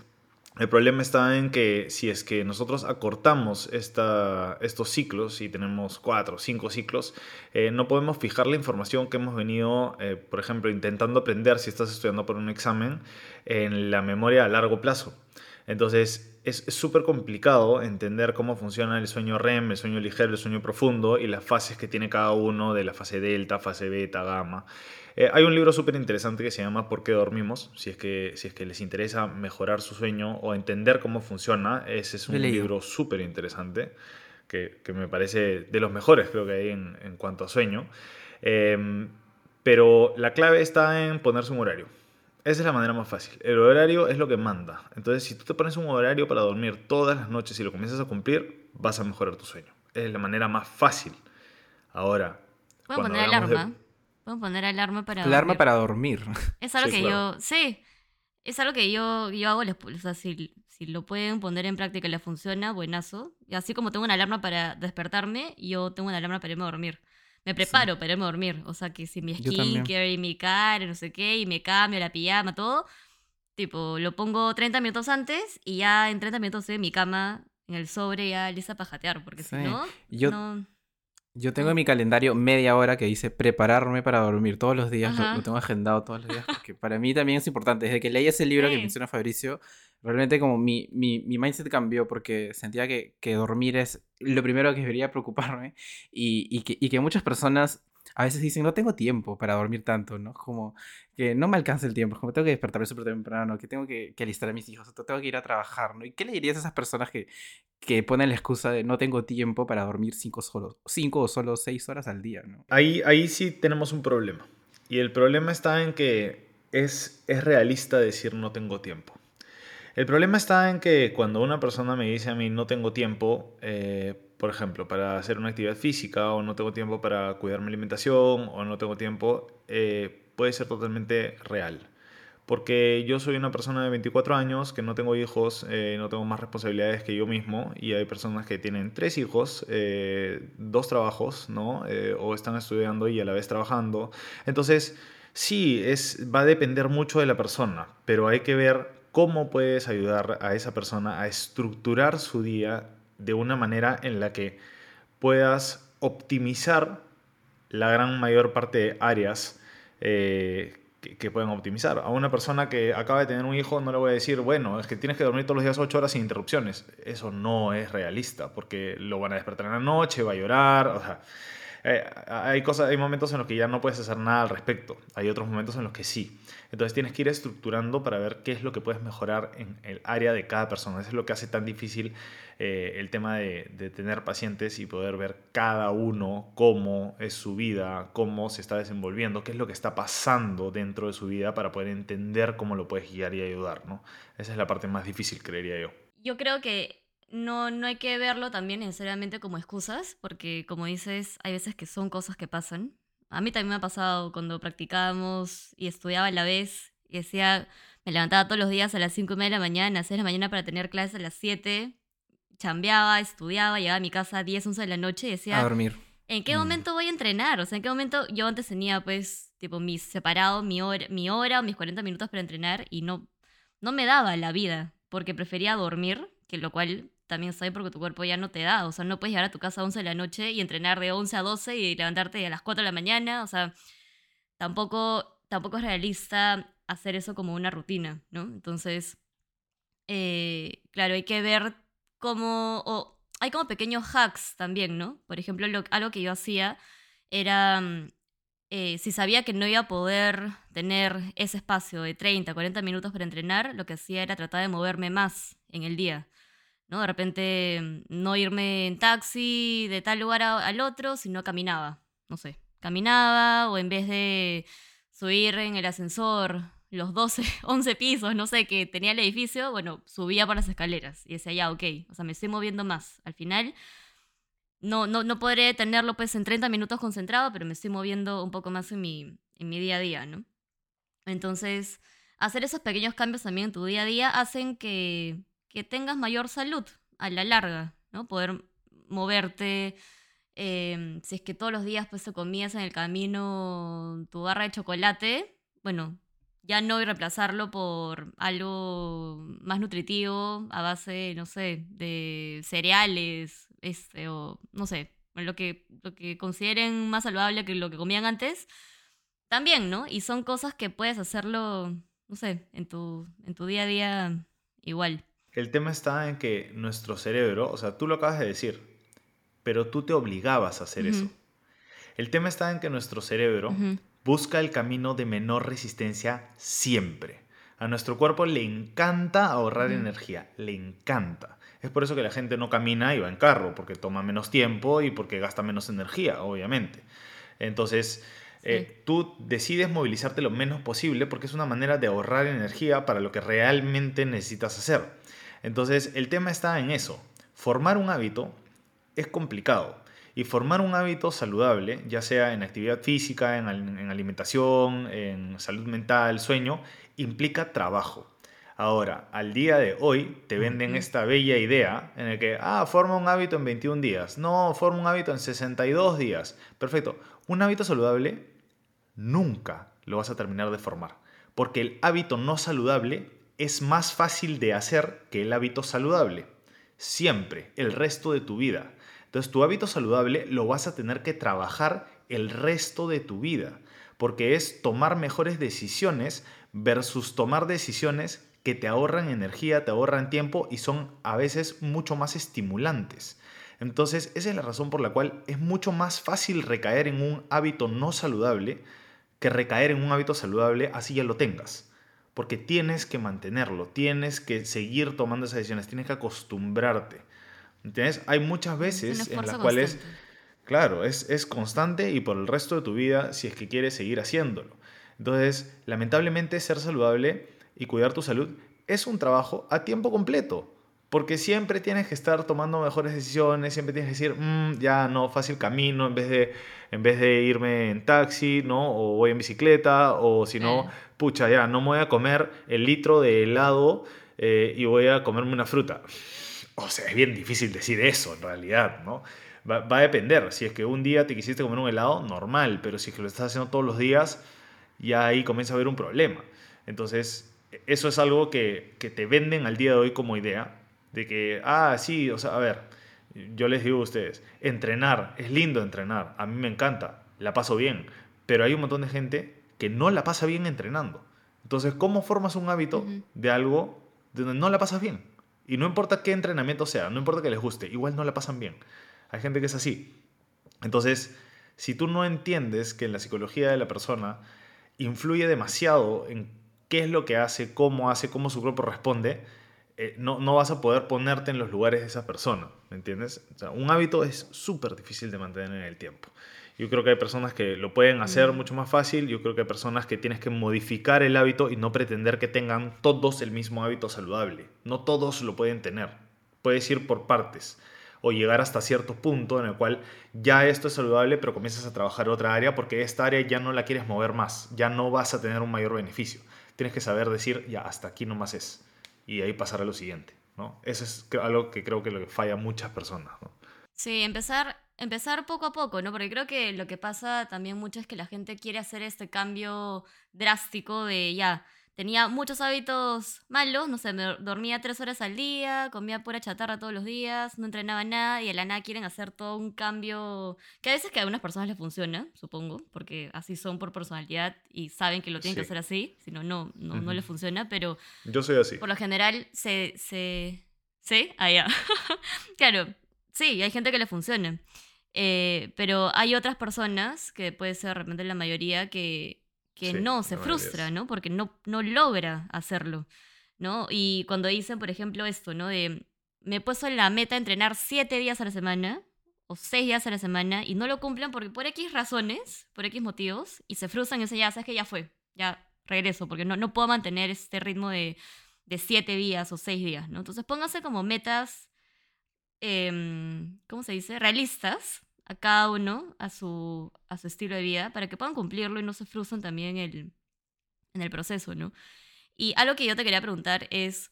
el problema está en que si es que nosotros acortamos estos ciclos y tenemos cuatro o cinco ciclos, eh, no podemos fijar la información que hemos venido, eh, por ejemplo, intentando aprender si estás estudiando por un examen en la memoria a largo plazo. Entonces es súper complicado entender cómo funciona el sueño REM, el sueño ligero, el sueño profundo y las fases que tiene cada uno de la fase delta, fase beta, gamma. Eh, hay un libro súper interesante que se llama ¿Por qué dormimos? Si es, que, si es que les interesa mejorar su sueño o entender cómo funciona, ese es un libro súper interesante que, que, me parece de los mejores creo que hay en, en cuanto a sueño. Em, pero la clave está en ponerse un horario. Esa es la manera más fácil. El horario es lo que manda. Entonces, si tú te pones un horario para dormir todas las noches y lo comienzas a cumplir, vas a mejorar tu sueño. Es la manera más fácil. Ahora, Puedo poner alarma. Puedo poner alarma para Alarma para dormir. Es algo que yo, sí, es algo que yo, yo hago, o sea, si, si lo pueden poner en práctica y le funciona, buenazo. Y así como tengo una alarma para despertarme, yo tengo una alarma para irme a dormir. Me preparo para irme a dormir. O sea, que si mi skincare y mi cara, no sé qué, y me cambio la pijama, todo, tipo, lo pongo 30 minutos antes y ya en 30 minutos estoy en mi cama, en el sobre, ya lista para jatear, porque si no, no... Yo tengo en mi calendario media hora que dice prepararme para dormir todos los días, lo, tengo agendado todos los días, porque para mí también es importante. Desde que leí ese libro que menciona Fabricio, realmente como mi, mi, mi, mindset cambió porque sentía que, que, dormir es lo primero que debería preocuparme y, y, que, y que muchas personas a veces dicen, no tengo tiempo para dormir tanto, ¿no? Como que no me alcanza el tiempo, como tengo que despertarme súper temprano, que tengo que, que, alistar a mis hijos, tengo que ir a trabajar, ¿no? ¿Y qué le dirías a esas personas que, que ponen la excusa de no tengo tiempo para dormir cinco, solo, cinco o solo seis horas al día, ¿no? Ahí, ahí sí tenemos un problema. Y el problema está en que es, es realista decir no tengo tiempo. El problema está en que cuando una persona me dice a mí no tengo tiempo, eh, por ejemplo, para hacer una actividad física o no tengo tiempo para cuidar mi alimentación o no tengo tiempo, eh, puede ser totalmente real. Porque yo soy una persona de 24 años, que no tengo hijos, eh, no tengo más responsabilidades que yo mismo, y hay personas que tienen tres hijos, eh, dos trabajos, ¿no? o están estudiando y a la vez trabajando. Entonces, sí, es, va a depender mucho de la persona, pero hay que ver cómo puedes ayudar a esa persona a estructurar su día de una manera en la que puedas optimizar la gran mayor parte de áreas eh, que, pueden optimizar. A una persona que acaba de tener un hijo no le voy a decir, bueno, es que tienes que dormir todos los días 8 horas sin interrupciones. Eso no es realista, porque lo van a despertar en la noche, va a llorar, o sea, eh, hay, cosas, hay momentos en los que ya no puedes hacer nada al respecto, hay otros momentos en los que sí. Entonces tienes que ir estructurando para ver qué es lo que puedes mejorar en el área de cada persona. Eso es lo que hace tan difícil eh, el tema de, de, tener pacientes y poder ver cada uno cómo es su vida, cómo se está desenvolviendo, qué es lo que está pasando dentro de su vida para poder entender cómo lo puedes guiar y ayudar. ¿no? Esa es la parte más difícil, creería yo. Yo creo que no, no hay que verlo también necesariamente como excusas, porque como dices, hay veces que son cosas que pasan. A mí también me ha pasado cuando practicábamos y estudiaba a la vez, y decía, me levantaba todos los días a las 5 y media de la mañana, a 6 de la mañana para tener clases a las 7, chambeaba, estudiaba, llegaba a mi casa a 10, 11 de la noche y decía... A dormir. ¿En qué mm. momento voy a entrenar? O sea, ¿en qué momento yo antes tenía pues, tipo, mis separado mi hora, mi hora o mis 40 minutos para entrenar y no, no me daba la vida porque prefería dormir, que lo cual también sabe porque tu cuerpo ya no te da. O sea, no puedes llegar a tu casa a 11 de la noche y entrenar de 11 a 12 y levantarte a las 4 de la mañana. O sea, tampoco, tampoco es realista hacer eso como una rutina, ¿no? Entonces, eh, claro, hay que ver cómo... O hay como pequeños hacks también, ¿no? Por ejemplo, algo que yo hacía era... Eh, si sabía que no iba a poder tener ese espacio de 30, 40 minutos para entrenar, lo que hacía era tratar de moverme más en el día. ¿No? De repente mm, no irme en taxi de tal lugar al otro, sino caminaba, no sé, caminaba o en vez de subir en el ascensor los 12, 11 pisos, no sé, que tenía el edificio, bueno, subía por las escaleras y decía, ya, ok, o sea, me estoy moviendo más. Al final, no, no, no podré tenerlo pues en 30 minutos concentrado, pero me estoy moviendo un poco más en mi, en mi día a día, ¿no? Entonces, hacer esos pequeños cambios también en tu día a día hacen que que tengas mayor salud a la larga, ¿no? Poder moverte, em, si es que todos los días pues te comías en el camino tu barra de chocolate, bueno, ya no y reemplazarlo por algo más nutritivo a base, no sé, de cereales, este, o no sé, lo que, lo que consideren más saludable que lo que comían antes, también, ¿no? Y son cosas que puedes hacerlo, no sé, en tu, en tu día a día igual. El tema está en que nuestro cerebro, o sea, tú lo acabas de decir, pero tú te obligabas a hacer eso. El tema está en que nuestro cerebro busca el camino de menor resistencia siempre. A nuestro cuerpo le encanta ahorrar energía, le encanta. Es por eso que la gente no camina y va en carro, porque toma menos tiempo y porque gasta menos energía, obviamente. Entonces, eh, tú decides movilizarte lo menos posible porque es una manera de ahorrar energía para lo que realmente necesitas hacer. Entonces, el tema está en eso. Formar un hábito es complicado. Y formar un hábito saludable, ya sea en actividad física, en, alimentación, en salud mental, sueño, implica trabajo. Ahora, al día de hoy te venden esta bella idea en el que, ah, forma un hábito en 21 días. No, forma un hábito en 62 días. Perfecto. Un hábito saludable nunca lo vas a terminar de formar. Porque el hábito no saludable es más fácil de hacer que el hábito saludable. Siempre, el resto de tu vida. Entonces tu hábito saludable lo vas a tener que trabajar el resto de tu vida, porque es tomar mejores decisiones versus tomar decisiones que te ahorran energía, te ahorran tiempo y son a veces mucho más estimulantes. Entonces esa es la razón por la cual es mucho más fácil recaer en un hábito no saludable que recaer en un hábito saludable así ya lo tengas porque tienes que mantenerlo, tienes que seguir tomando esas decisiones, tienes que acostumbrarte. ¿Entiendes? Hay muchas veces en las cuales, claro, es, es constante y por el resto de tu vida si es que quieres seguir haciéndolo. Entonces, lamentablemente, ser saludable y cuidar tu salud es un trabajo a tiempo completo. Porque siempre tienes que estar tomando mejores decisiones, siempre tienes que decir, mm, ya no, fácil camino en vez, de, en vez de irme en taxi, ¿no? O voy en bicicleta, o si no, pucha, ya, no me voy a comer el litro de helado eh, y voy a comerme una fruta. O sea, es bien difícil decir eso en realidad, ¿no? Va, va, a depender. Si es que un día te quisiste comer un helado, normal, pero si es que lo estás haciendo todos los días, ya ahí comienza a haber un problema. Entonces, eso es algo que, que te venden al día de hoy como idea, de que, ah, sí, o sea, a ver, yo les digo a ustedes, entrenar, es lindo entrenar, a mí me encanta, la paso bien, pero hay un montón de gente que no la pasa bien entrenando. Entonces, ¿cómo formas un hábito de algo donde no la pasas bien? Y no importa qué entrenamiento sea, no importa que les guste, igual no la pasan bien. Hay gente que es así. Entonces, si tú no entiendes que en la psicología de la persona influye demasiado en qué es lo que hace, cómo hace, cómo su cuerpo responde, eh, no, no, vas a poder ponerte en los lugares de esa persona, ¿me entiendes? O sea, un hábito es súper difícil de mantener en el tiempo. Yo creo que hay personas que lo pueden hacer mucho más fácil, yo creo que hay personas que tienes que modificar el hábito y no pretender que tengan todos el mismo hábito saludable. No todos lo pueden tener, puedes ir por partes o llegar hasta cierto punto en el cual ya esto es saludable, pero comienzas a trabajar otra área porque esta área ya no la quieres mover más, ya no vas a tener un mayor beneficio. Tienes que saber decir, ya, hasta aquí nomás es, y ahí pasar a lo siguiente, ¿no? Eso es algo que creo que lo que falla muchas personas, ¿no? Sí, empezar, empezar poco a poco, ¿no? Porque creo que lo que pasa también mucho es que la gente quiere hacer este cambio drástico de ya, tenía muchos hábitos malos, no sé, me dormía tres horas al día, comía pura chatarra todos los días, no entrenaba nada y a la nada quieren hacer todo un cambio que a veces que a algunas personas les funciona, supongo, porque así son por personalidad y saben que lo tienen que hacer así, si no, no, no, les funciona, pero... Yo soy así. Por lo general se... se ¿Sí? Ah, ya. claro, sí, hay gente que le funciona. Eh, pero hay otras personas, que puede ser de repente la mayoría, que que no, se frustra, ¿no? Porque no, no logra hacerlo, ¿no? Y cuando dicen, por ejemplo, esto, ¿no? De, me he puesto en la meta de entrenar siete días a la semana o seis días a la semana y no lo cumplen porque por X razones, por X motivos, y se frustran y dicen, ya, sabes que ya fue, ya regreso, porque no, no puedo mantener este ritmo de, de siete días o seis días, ¿no? Entonces pónganse como metas, em, ¿cómo se dice? Realistas, a cada uno a su, a su estilo de vida para que puedan cumplirlo y no se frustren también en el, en el proceso, ¿no? Y algo que yo te quería preguntar es,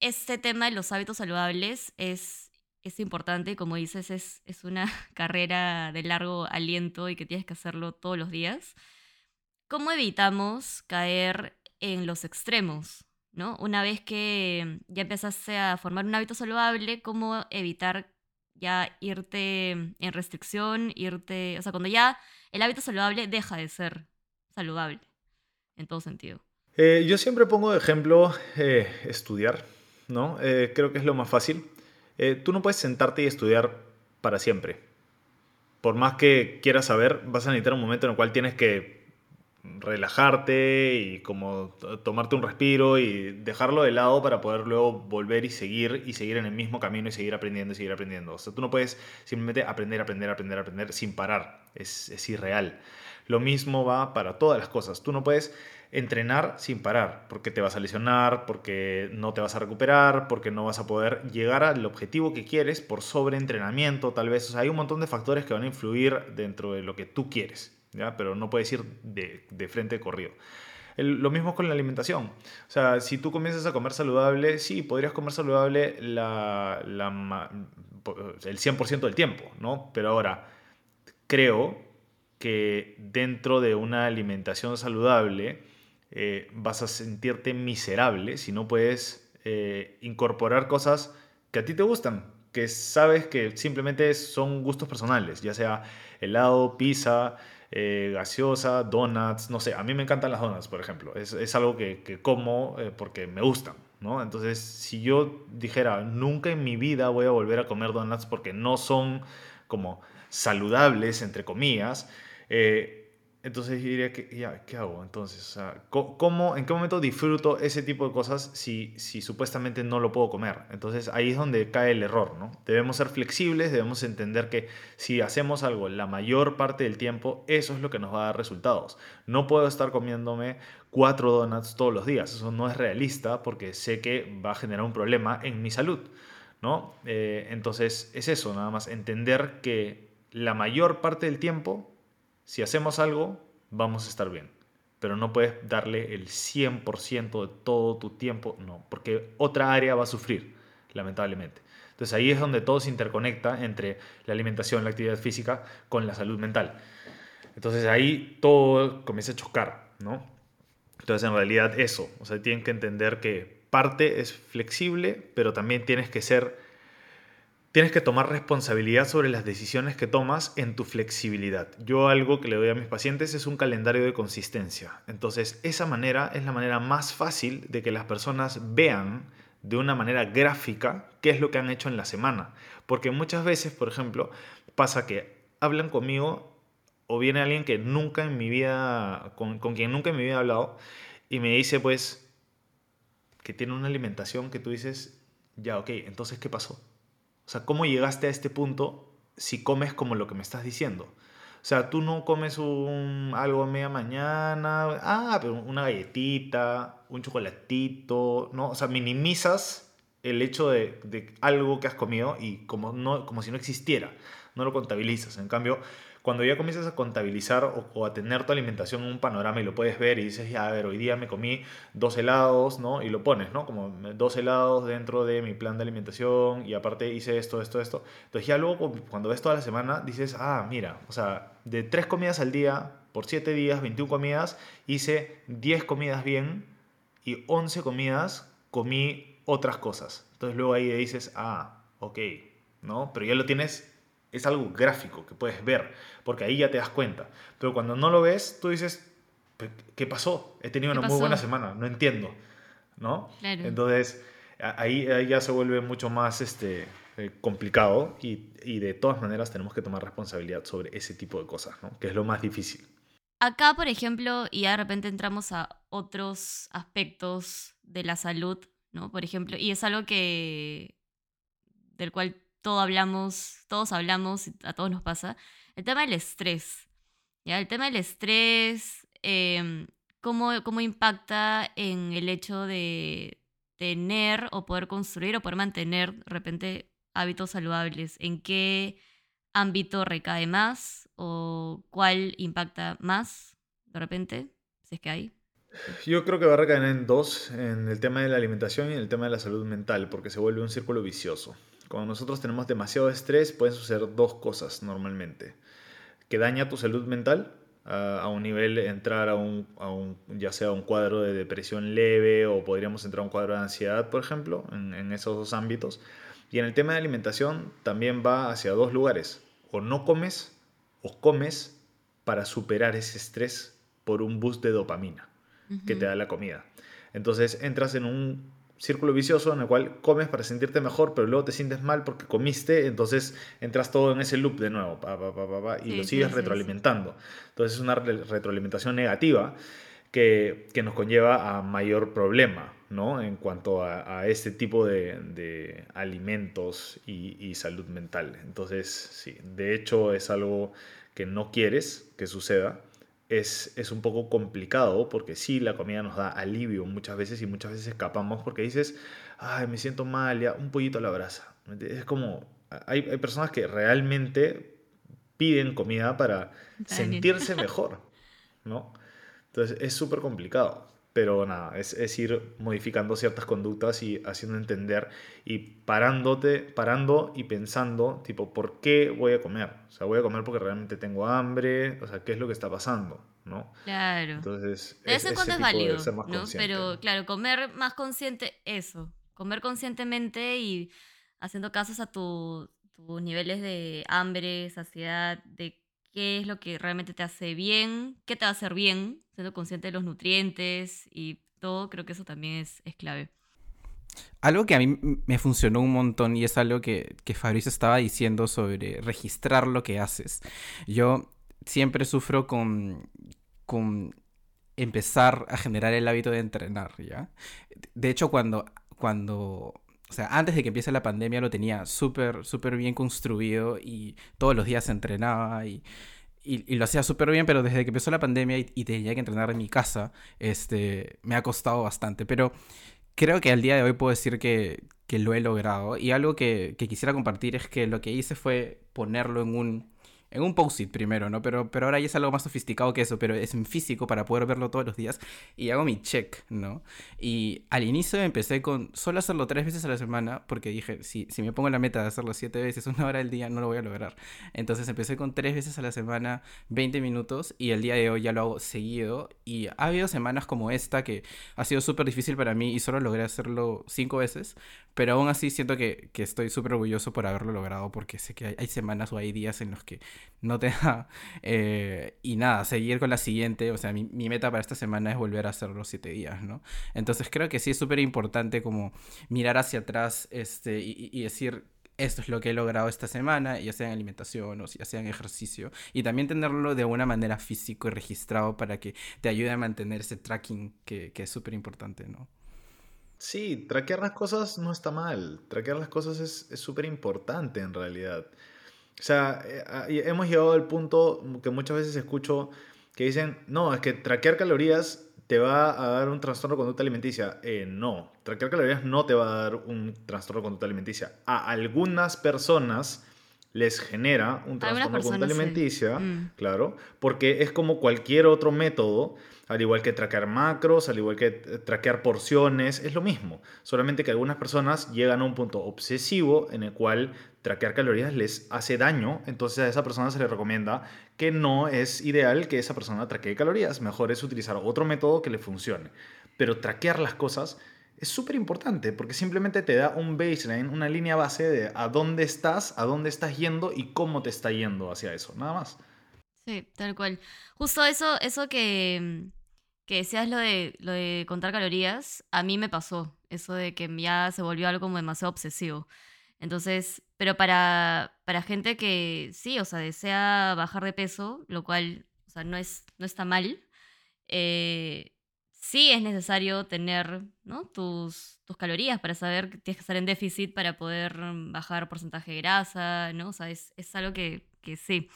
este tema de los hábitos saludables es, es importante, como dices, es, es una carrera de largo aliento y que tienes que hacerlo todos los días. ¿Cómo evitamos caer en los extremos? ¿no? Una vez que ya empezaste a formar un hábito saludable, ¿cómo evitar ya irte en restricción, irte, o sea, cuando ya el hábito saludable deja de ser saludable, en todo sentido. Eh, yo siempre pongo de ejemplo eh, estudiar, ¿no? Eh, creo que es lo más fácil. tú no puedes sentarte y estudiar para siempre. Por más que quieras saber, vas a necesitar un momento en el cual tienes que relajarte y como tomarte un respiro y dejarlo de lado para poder luego volver y seguir y seguir en el mismo camino y seguir aprendiendo y seguir aprendiendo. O sea, tú no puedes simplemente aprender, aprender, aprender, aprender sin parar. Es, es irreal. Lo mismo va para todas las cosas. Tú no puedes entrenar sin parar, porque te vas a lesionar, porque no te vas a recuperar, porque no vas a poder llegar al objetivo que quieres por sobreentrenamiento, tal vez. O sea, hay un montón de factores que van a influir dentro de lo que tú quieres pero no puedes ir de, de frente corrido. lo mismo con la alimentación. O sea, si tú comienzas a comer saludable, sí, podrías comer saludable la, la, el 100% del tiempo, ¿no? Pero ahora, creo que dentro de una alimentación saludable eh, vas a sentirte miserable si no puedes eh, incorporar cosas que a ti te gustan, que sabes que simplemente son gustos personales, ya sea helado, pizza, eh, gaseosa, donuts, no sé, a mí me encantan las donuts, por ejemplo, es, algo que, que como eh, porque me gustan, ¿no? Entonces, si yo dijera, nunca en mi vida voy a volver a comer donuts porque no son como saludables, entre comillas, eh, entonces yo diría que, ya, ¿qué hago? Entonces, ¿cómo, ¿en qué momento disfruto ese tipo de cosas si, si supuestamente no lo puedo comer? Entonces ahí es donde cae el error, ¿no? Debemos ser flexibles, debemos entender que si hacemos algo la mayor parte del tiempo, eso es lo que nos va a dar resultados. No puedo estar comiéndome cuatro donuts todos los días, eso no es realista porque sé que va a generar un problema en mi salud, ¿no? Eh, entonces es eso, nada más, entender que la mayor parte del tiempo si hacemos algo, vamos a estar bien. Pero no puedes darle el 100% de todo tu tiempo, no, porque otra área va a sufrir, lamentablemente. Entonces ahí es donde todo se interconecta entre la alimentación, la actividad física con la salud mental. Entonces ahí todo comienza a chocar, ¿no? Entonces en realidad eso, o sea, tienen que entender que parte es flexible, pero también tienes que ser Tienes que tomar responsabilidad sobre las decisiones que tomas en tu flexibilidad. Yo algo que le doy a mis pacientes es un calendario de consistencia. Entonces, esa manera es la manera más fácil de que las personas vean de una manera gráfica qué es lo que han hecho en la semana. Porque muchas veces, por ejemplo, pasa que hablan conmigo o viene alguien que nunca en mi vida, con, con quien nunca en mi vida he hablado, y me dice pues que tiene una alimentación que tú dices, ya, ok, entonces, ¿qué pasó? Sea, ¿cómo llegaste a este punto si comes como lo que me estás diciendo? O sea, tú no comes un, algo a media mañana, ah, pero una galletita, un chocolatito, ¿no? O sea, minimizas el hecho de, de algo que has comido y como, no, como si no existiera, no lo contabilizas. En cambio, cuando ya comienzas a contabilizar o, a tener tu alimentación en un panorama y lo puedes ver y dices, ya, a ver, hoy día me comí dos helados, ¿no? Y lo pones, ¿no? Como dos helados dentro de mi plan de alimentación y aparte hice esto, esto, esto. Entonces ya luego cuando ves toda la semana dices, ah, mira, o sea, de tres comidas al día, por siete días, 21 comidas, hice 10 comidas bien y 11 comidas comí otras cosas. Entonces luego ahí dices, ah, ok, ¿no? Pero ya lo tienes es algo gráfico que puedes ver, porque ahí ya te das cuenta. Pero cuando no lo ves, tú dices, ¿qué pasó? He tenido una muy buena semana, no entiendo, ¿no? Entonces, ahí, ya se vuelve mucho más este, eh, complicado y, y, de todas maneras tenemos que tomar responsabilidad sobre ese tipo de cosas, ¿no? Que es lo más difícil. Acá, por ejemplo, y de repente entramos a otros aspectos de la salud, ¿no? Por ejemplo, y es algo que del cual todos hablamos, todos hablamos, a todos nos pasa, el tema del estrés. ¿ya? El tema del estrés, em, cómo, cómo impacta en el hecho de tener o poder construir o poder mantener de repente hábitos saludables. ¿En qué ámbito recae más o cuál impacta más de repente, si es que hay? Yo creo que va a recaer en dos, en el tema de la alimentación y en el tema de la salud mental, porque se vuelve un círculo vicioso. Cuando nosotros tenemos demasiado estrés, pueden suceder dos cosas normalmente. Que daña tu salud mental a, un nivel, entrar a un, ya sea un cuadro de depresión leve o podríamos entrar a un cuadro de ansiedad, por ejemplo, en, en esos dos ámbitos. Y en el tema de alimentación también va hacia dos lugares. O no comes o comes para superar ese estrés por un boost de dopamina que te da la comida. Entonces entras en un círculo vicioso en el cual comes para sentirte mejor, pero luego te sientes mal porque comiste, entonces entras todo en ese loop de nuevo y lo sigues retroalimentando. Entonces es una retroalimentación negativa que, que, nos conlleva a mayor problema ¿no? en cuanto a, este tipo de, de alimentos y, y, salud mental. Entonces, sí, de hecho es algo que no quieres que suceda es, un poco complicado porque sí, la comida nos da alivio muchas veces y muchas veces escapamos porque dices, ay, me siento mal, ya, un pollito a la brasa. Es como, hay, personas que realmente piden comida para sentirse mejor, ¿no? Entonces es súper complicado. Pero nada, es, es, ir modificando ciertas conductas y haciendo entender y parándote, parando y pensando, tipo, ¿por qué voy a comer? O sea, voy a comer porque realmente tengo hambre, o sea, ¿qué es lo que está pasando? ¿no? Claro. Entonces, de vez en cuando es válido, ¿no? Pero claro, comer más consciente, eso, comer conscientemente y haciendo casos a tus niveles de hambre, saciedad, de qué es lo que realmente te hace bien, qué te va a hacer bien, siendo consciente de los nutrientes y todo, creo que eso también es, es clave. Algo que a mí me funcionó un montón y es algo que, que Fabricio estaba diciendo sobre registrar lo que haces. Yo siempre sufro con, con empezar a generar el hábito de entrenar, ¿ya? De hecho, cuando, cuando, o sea, antes de que empiece la pandemia lo tenía súper, súper bien construido y todos los días entrenaba y, y, lo hacía súper bien, pero desde que empezó la pandemia y, y, tenía que entrenar en mi casa, este, me ha costado bastante. Pero creo que al día de hoy puedo decir que, que lo he logrado. Y algo que, quisiera compartir es que lo que hice fue ponerlo en un, en un post-it primero, ¿no? Pero, pero ahora ya es algo más sofisticado que eso, pero es en físico para poder verlo todos los días y hago mi check, ¿no? Y al inicio empecé con solo hacerlo tres veces a la semana porque dije, si, si me pongo la meta de hacerlo siete veces, una hora al día, no lo voy a lograr. Entonces empecé con tres veces a la semana, 20 minutos y el día de hoy ya lo hago seguido y ha habido semanas como esta que ha sido súper difícil para mí y solo logré hacerlo cinco veces, pero aún así siento que, que estoy súper orgulloso por haberlo logrado porque sé que hay, hay, semanas o hay días en los que no te da. Eh, y nada, seguir con la siguiente. O sea, mi, mi, meta para esta semana es volver a hacer los siete días, ¿no? Entonces creo que sí es súper importante como mirar hacia atrás este, y, decir esto es lo que he logrado esta semana, ya sea en alimentación o ya sea en ejercicio, y también tenerlo de una manera físico y registrado para que te ayude a mantener ese tracking que, que es súper importante, ¿no? Sí, traquear las cosas no está mal. Traquear las cosas es súper importante en realidad. O sea, eh, hemos llegado al punto que muchas veces escucho que dicen, no, es que traquear calorías te va a dar un trastorno de conducta alimenticia. Eh, no, traquear calorías no te va a dar un trastorno de conducta alimenticia. A algunas personas les genera un trastorno de conducta alimenticia, mm. claro, porque es como cualquier otro método al igual que traquear macros, al igual que traquear porciones, es lo mismo. Solamente que algunas personas llegan a un punto obsesivo en el cual traquear calorías les hace daño, entonces a esa persona se le recomienda que no es ideal que esa persona traquee calorías, mejor es utilizar otro método que le funcione. Pero traquear las cosas es súper importante porque simplemente te da un baseline, una línea base de a dónde estás, a dónde estás yendo y cómo te está yendo hacia eso, nada más. Sí, tal cual. Justo eso, eso que, que decías lo de, lo de contar calorías, a mí me pasó. Eso de que ya se volvió algo como demasiado obsesivo. Entonces, pero para, para gente que sí, o sea, desea bajar de peso, lo cual, o sea, no, es, no está mal, eh, sí es necesario tener tus, tus calorías para saber que tienes que estar en déficit para poder bajar porcentaje de grasa, ¿no? O sea, es, es algo que, que sí.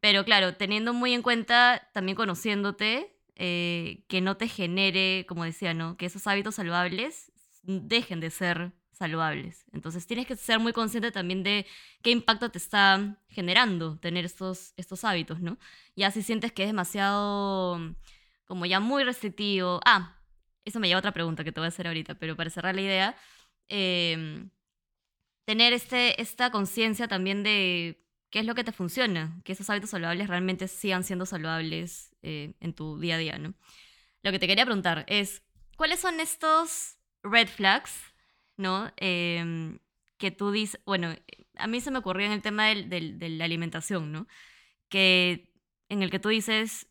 Pero claro, teniendo muy en cuenta, también conociéndote, eh, que no te genere, como decía, ¿no? Que esos hábitos saludables dejen de ser saludables. Entonces tienes que ser muy consciente también de qué impacto te está generando tener estos, estos hábitos, ¿no? Ya si sientes que es demasiado, como ya muy restrictivo. Ah, eso me lleva a otra pregunta que te voy a hacer ahorita, pero para cerrar la idea, em, tener este, esta conciencia también de qué es lo que te funciona, que esos hábitos saludables realmente sigan siendo saludables eh, en tu día a día, ¿no? Lo que te quería preguntar es, ¿cuáles son estos red flags, ¿no? Em, que tú dices, bueno, a mí se me ocurrió en el tema de la alimentación, ¿no? Que en el que tú dices,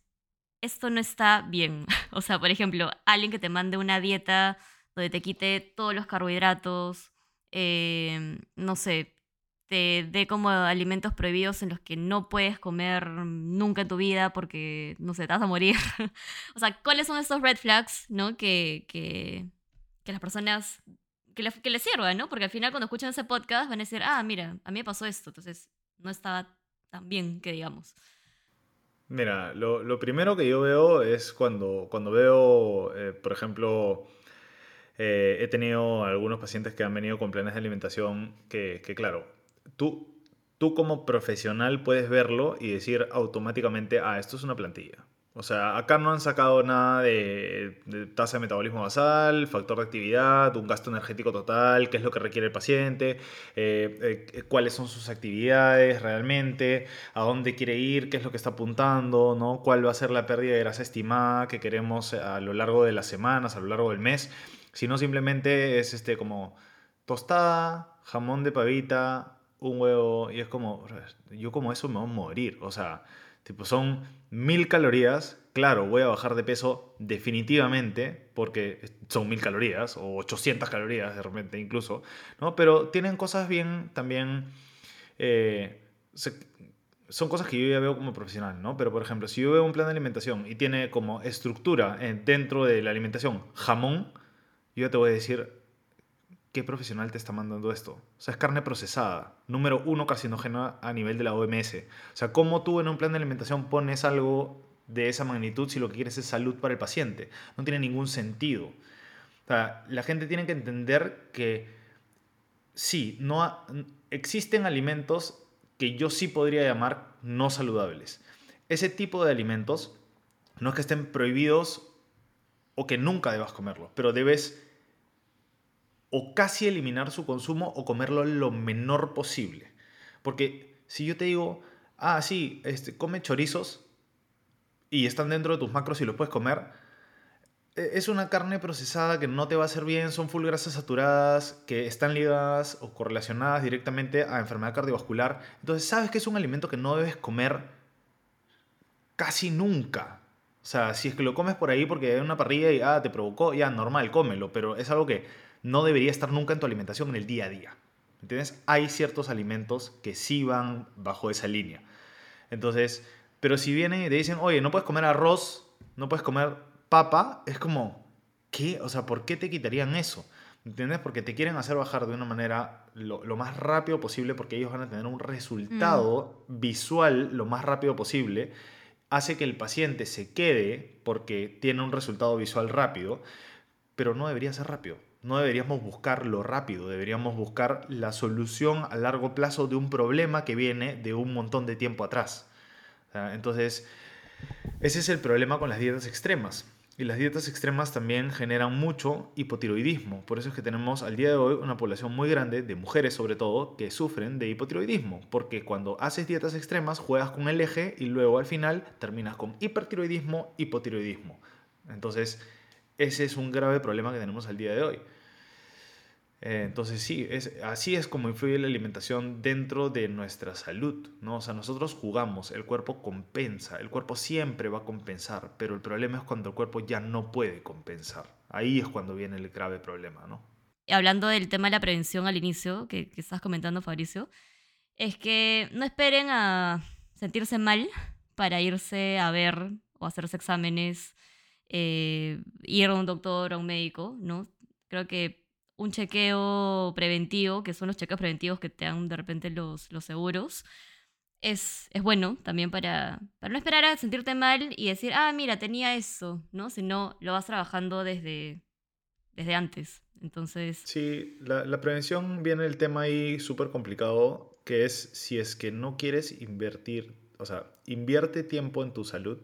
esto no está bien. o sea, por ejemplo, alguien que te mande una dieta donde te quite todos los carbohidratos, em, no sé, te dé como alimentos prohibidos en los que no puedes comer nunca en tu vida porque, no sé, te vas a morir. o sea, ¿cuáles son esos red flags, ¿no? Que, que, las personas, que les sirvan, ¿no? Porque al final cuando escuchan ese podcast van a decir, ah, mira, a mí me pasó esto, entonces no estaba tan bien que digamos. Mira, lo, lo primero que yo veo es cuando, cuando veo, eh, por ejemplo, eh, he tenido algunos pacientes que han venido con planes de alimentación que, que claro, tú, tú como profesional puedes verlo y decir automáticamente, ah, esto es una plantilla. O sea, acá no han sacado nada de, tasa de metabolismo basal, factor de actividad, un gasto energético total, qué es lo que requiere el paciente, eh, eh, cuáles son sus actividades realmente, a dónde quiere ir, qué es lo que está apuntando, ¿no? cuál va a ser la pérdida de grasa estimada que queremos a lo largo de las semanas, a lo largo del mes, sino simplemente es este como tostada, jamón de pavita, un huevo y es como, yo como eso me voy a morir. O sea, tipo, son mil calorías. Claro, voy a bajar de peso definitivamente porque son mil calorías o 800 calorías de repente incluso, ¿no? Pero tienen cosas bien también... Eh, son cosas que yo ya veo como profesional, ¿no? Pero por ejemplo, si yo veo un plan de alimentación y tiene como estructura dentro de la alimentación jamón, yo te voy a decir, ¿qué profesional te está mandando esto? O sea, es carne procesada, número uno carcinógena a nivel de la OMS. O sea, ¿cómo tú en un plan de alimentación pones algo de esa magnitud si lo que quieres es salud para el paciente? No tiene ningún sentido. O sea, la gente tiene que entender que sí, no existen alimentos que yo sí podría llamar no saludables. Ese tipo de alimentos no es que estén prohibidos o que nunca debas comerlo, pero debes o casi eliminar su consumo o comerlo lo menor posible. Porque si yo te digo, ah, sí, este, come chorizos y están dentro de tus macros y los puedes comer, e, es una carne procesada que no te va a hacer bien, son full grasas saturadas que están ligadas o correlacionadas directamente a enfermedad cardiovascular. Entonces sabes que es un alimento que no debes comer casi nunca. O sea, si es que lo comes por ahí porque hay una parrilla y ah, te provocó, ya normal, cómelo, pero es algo que no debería estar nunca en tu alimentación en el día a día. ¿Entiendes? Hay ciertos alimentos que sí van bajo esa línea. Entonces, pero si vienen y te dicen, oye, no puedes comer arroz, no puedes comer papa, es como, ¿qué? O sea, ¿por qué te quitarían eso? ¿Entiendes? Porque te quieren hacer bajar de una manera lo, más rápido posible porque ellos van a tener un resultado mm. visual lo más rápido posible. Hace que el paciente se quede porque tiene un resultado visual rápido, pero no debería ser rápido no deberíamos buscar lo rápido, deberíamos buscar la solución a largo plazo de un problema que viene de un montón de tiempo atrás. Entonces, ese es el problema con las dietas extremas. Y las dietas extremas también generan mucho hipotiroidismo. Por eso es que tenemos al día de hoy una población muy grande, de mujeres sobre todo, que sufren de hipotiroidismo. Porque cuando haces dietas extremas juegas con el eje y luego al final terminas con hipertiroidismo, hipotiroidismo. Entonces, ese es un grave problema que tenemos al día de hoy. Eh, entonces sí, es, así es como influye la alimentación dentro de nuestra salud, ¿no? O sea, nosotros jugamos, el cuerpo compensa, el cuerpo siempre va a compensar, pero el problema es cuando el cuerpo ya no puede compensar. Ahí es cuando viene el grave problema, ¿no? Hablando del tema de la prevención al inicio, que, estás comentando, Fabricio, es que no esperen a sentirse mal para irse a ver o hacerse exámenes eh, ir a un doctor, a un médico, ¿no? Creo que un chequeo preventivo, que son los chequeos preventivos que te dan de repente los, los seguros, es, es bueno también para, para no esperar a sentirte mal y decir, ah, mira, tenía eso, ¿no? Sino lo vas trabajando desde, desde antes. Entonces... Sí, la, la prevención viene el tema ahí súper complicado, que es si es que no quieres invertir, o sea, invierte tiempo en tu salud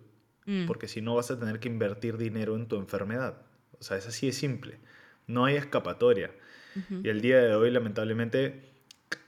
Mm. porque si no vas a tener que invertir dinero en tu enfermedad. O sea, es así de simple. No hay escapatoria. Y el día de hoy, lamentablemente,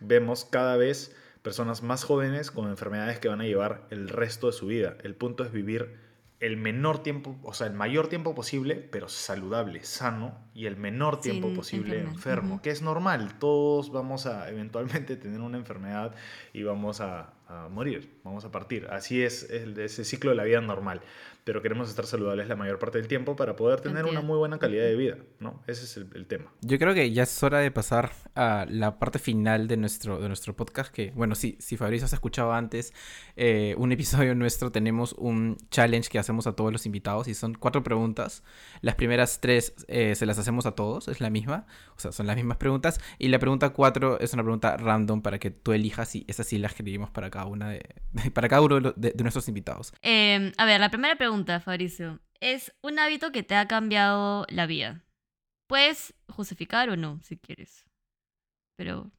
vemos cada vez personas más jóvenes con enfermedades que van a llevar el resto de su vida. El punto es vivir el menor tiempo, o sea, el mayor tiempo posible, pero saludable, sano, y el menor tiempo posible enfermo, que es normal. Todos vamos a eventualmente tener una enfermedad y vamos a, a morir, vamos a partir. Así es, el, ese ciclo de la vida normal. Pero queremos estar saludables la mayor parte del tiempo para poder tener una muy buena calidad de vida, ¿no? Ese es el, tema. Yo creo que ya es hora de pasar a la parte final de nuestro, de nuestro podcast, que, bueno, si, si Fabricio has escuchado antes eh, un episodio nuestro, tenemos un challenge que hacemos a todos los invitados y son cuatro preguntas. Las primeras tres eh, se las hacemos a todos, es la misma, o sea, son las mismas preguntas. Y la pregunta cuatro es una pregunta random para que tú elijas y esas sí las escribimos para cada una de, para cada uno de, nuestros invitados. Em, a ver, la primera pregunta, Fabricio, es un hábito que te ha cambiado la vida. Puedes justificar o no, si quieres. Pero.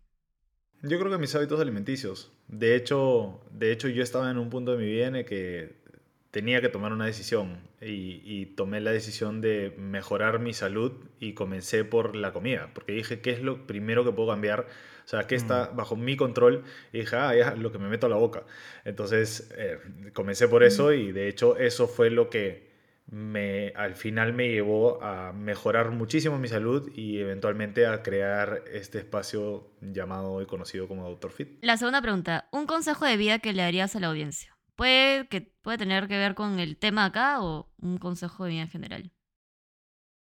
Yo creo que mis hábitos alimenticios. De hecho, de hecho, yo estaba en un punto de mi vida en el que tenía que tomar una decisión y, y, tomé la decisión de mejorar mi salud y comencé por la comida, porque dije, ¿qué es lo primero que puedo cambiar? O sea, ¿qué está mm. bajo mi control? Y dije, ah, ya, lo que me meto a la boca. Entonces, eh, comencé por eso mm. y de hecho eso fue lo que me, al final me llevó a mejorar muchísimo mi salud y eventualmente a crear este espacio llamado y conocido como Doctor Fit. La segunda pregunta, un consejo de vida que le darías a la audiencia. Puede, que, puede tener que ver con el tema acá o un consejo de vida en general.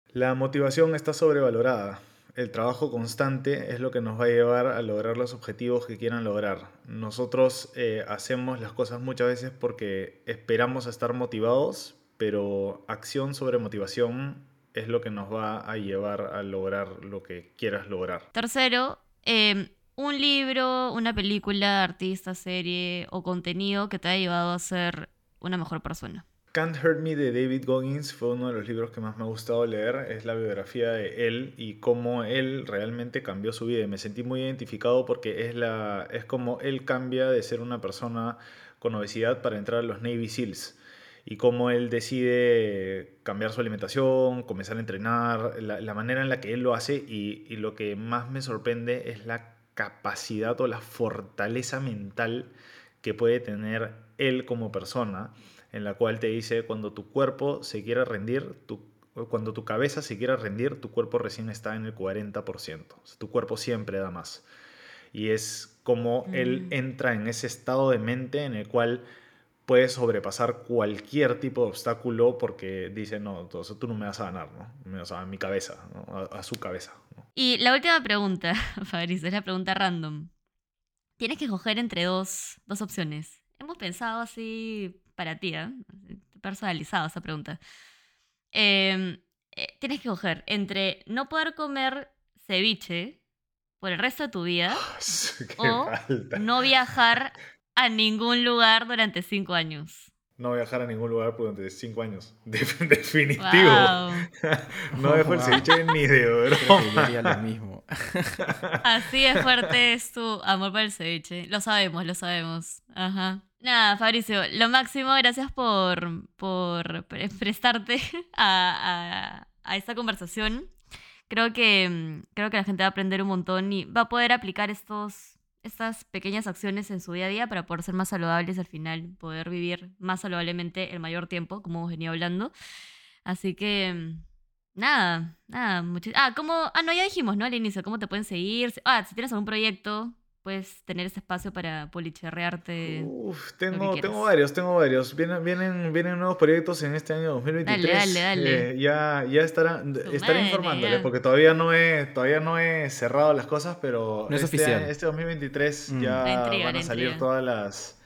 La motivación está sobrevalorada. El trabajo constante es lo que nos va a llevar a lograr los objetivos que quieran lograr. Nosotros eh, hacemos las cosas muchas veces porque esperamos estar motivados, pero acción sobre motivación es lo que nos va a llevar a lograr lo que quieras lograr. Tercero, em, un libro, una película, artista, serie o contenido que te haya llevado a ser una mejor persona. Can't Hurt Me de David Goggins fue uno de los libros que más me ha gustado leer. Es la biografía de él y cómo él realmente cambió su vida. Me sentí muy identificado porque es, la, es como él cambia de ser una persona con obesidad para entrar a los Navy SEALs. Y cómo él decide cambiar su alimentación, comenzar a entrenar, la, manera en la que él lo hace. Y lo que más me sorprende es la capacidad o la fortaleza mental que puede tener él como persona en la cual te dice cuando tu cuerpo se quiera rendir, tu, cuando tu cabeza se quiera rendir, tu cuerpo recién está en el 40%. tu cuerpo siempre da más. Y es como él mm. entra en ese estado de mente en el cual puede sobrepasar cualquier tipo de obstáculo porque dice, no, entonces tú no me vas a ganar, ¿no? O sea, a mi cabeza, a, su cabeza. Y la última pregunta, Fabricio, es la pregunta random. Tienes que escoger entre dos, dos opciones. Hemos pensado así para ti, ¿eh? personalizado esa pregunta. Em, eh, tienes que coger entre no poder comer ceviche por el resto de tu vida o no viajar a ningún lugar durante cinco años. No viajar a ningún lugar durante cinco años. definitivo. no dejo el ceviche ni de lo mismo. Así es fuerte es tu amor por el ceviche. Lo sabemos, lo sabemos. Ajá. Nada, Fabricio, lo máximo, gracias por, por prestarte a, esta conversación. Creo que, creo que la gente va a aprender un montón y va a poder aplicar estos, estas pequeñas acciones en su día a día para poder ser más saludables al final, poder vivir más saludablemente el mayor tiempo, como hemos venido hablando. Así que, nada, nada. Ah, como, ah, no, ya dijimos, ¿no? Al inicio, ¿cómo te pueden seguir? Ah, si tienes algún proyecto, puedes tener ese espacio para policherrearte. Uf, tengo, tengo varios, tengo varios. Vienen, vienen, vienen nuevos proyectos en este año 2023. Dale, dale, dale. Eh, ya, ya estará, estaré informándole, porque todavía no, he, todavía no he cerrado las cosas, pero no es este, oficial. este 2023 mm. ya van a salir todas las,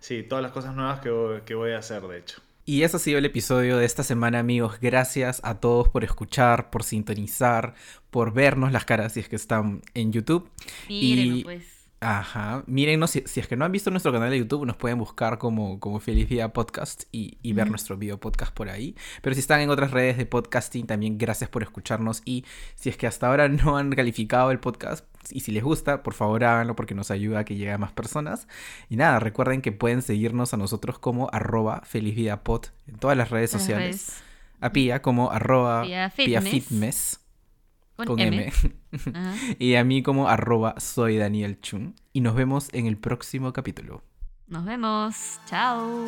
sí, todas las cosas nuevas que, que voy a hacer, de hecho. Y eso ha sido el episodio de esta semana, amigos. Gracias a todos por escuchar, por sintonizar, por vernos las caras si es que están en YouTube. y pues. Ajá. Mírenos, si, si, es que no han visto nuestro canal de YouTube, nos pueden buscar como, como Feliz Día Podcast y, y ver nuestro video podcast por ahí. Pero si están en otras redes de podcasting, también gracias por escucharnos. Y si es que hasta ahora no han calificado el podcast y si les gusta, por favor háganlo porque nos ayuda a que llegue a más personas. Y nada, recuerden que pueden seguirnos a nosotros como arroba Feliz Pod en todas las redes sociales. A Pia como arroba Pia Fitness con, M. y a mí como arroba soy Daniel Chun. Y nos vemos en el próximo capítulo. Nos vemos. Chao.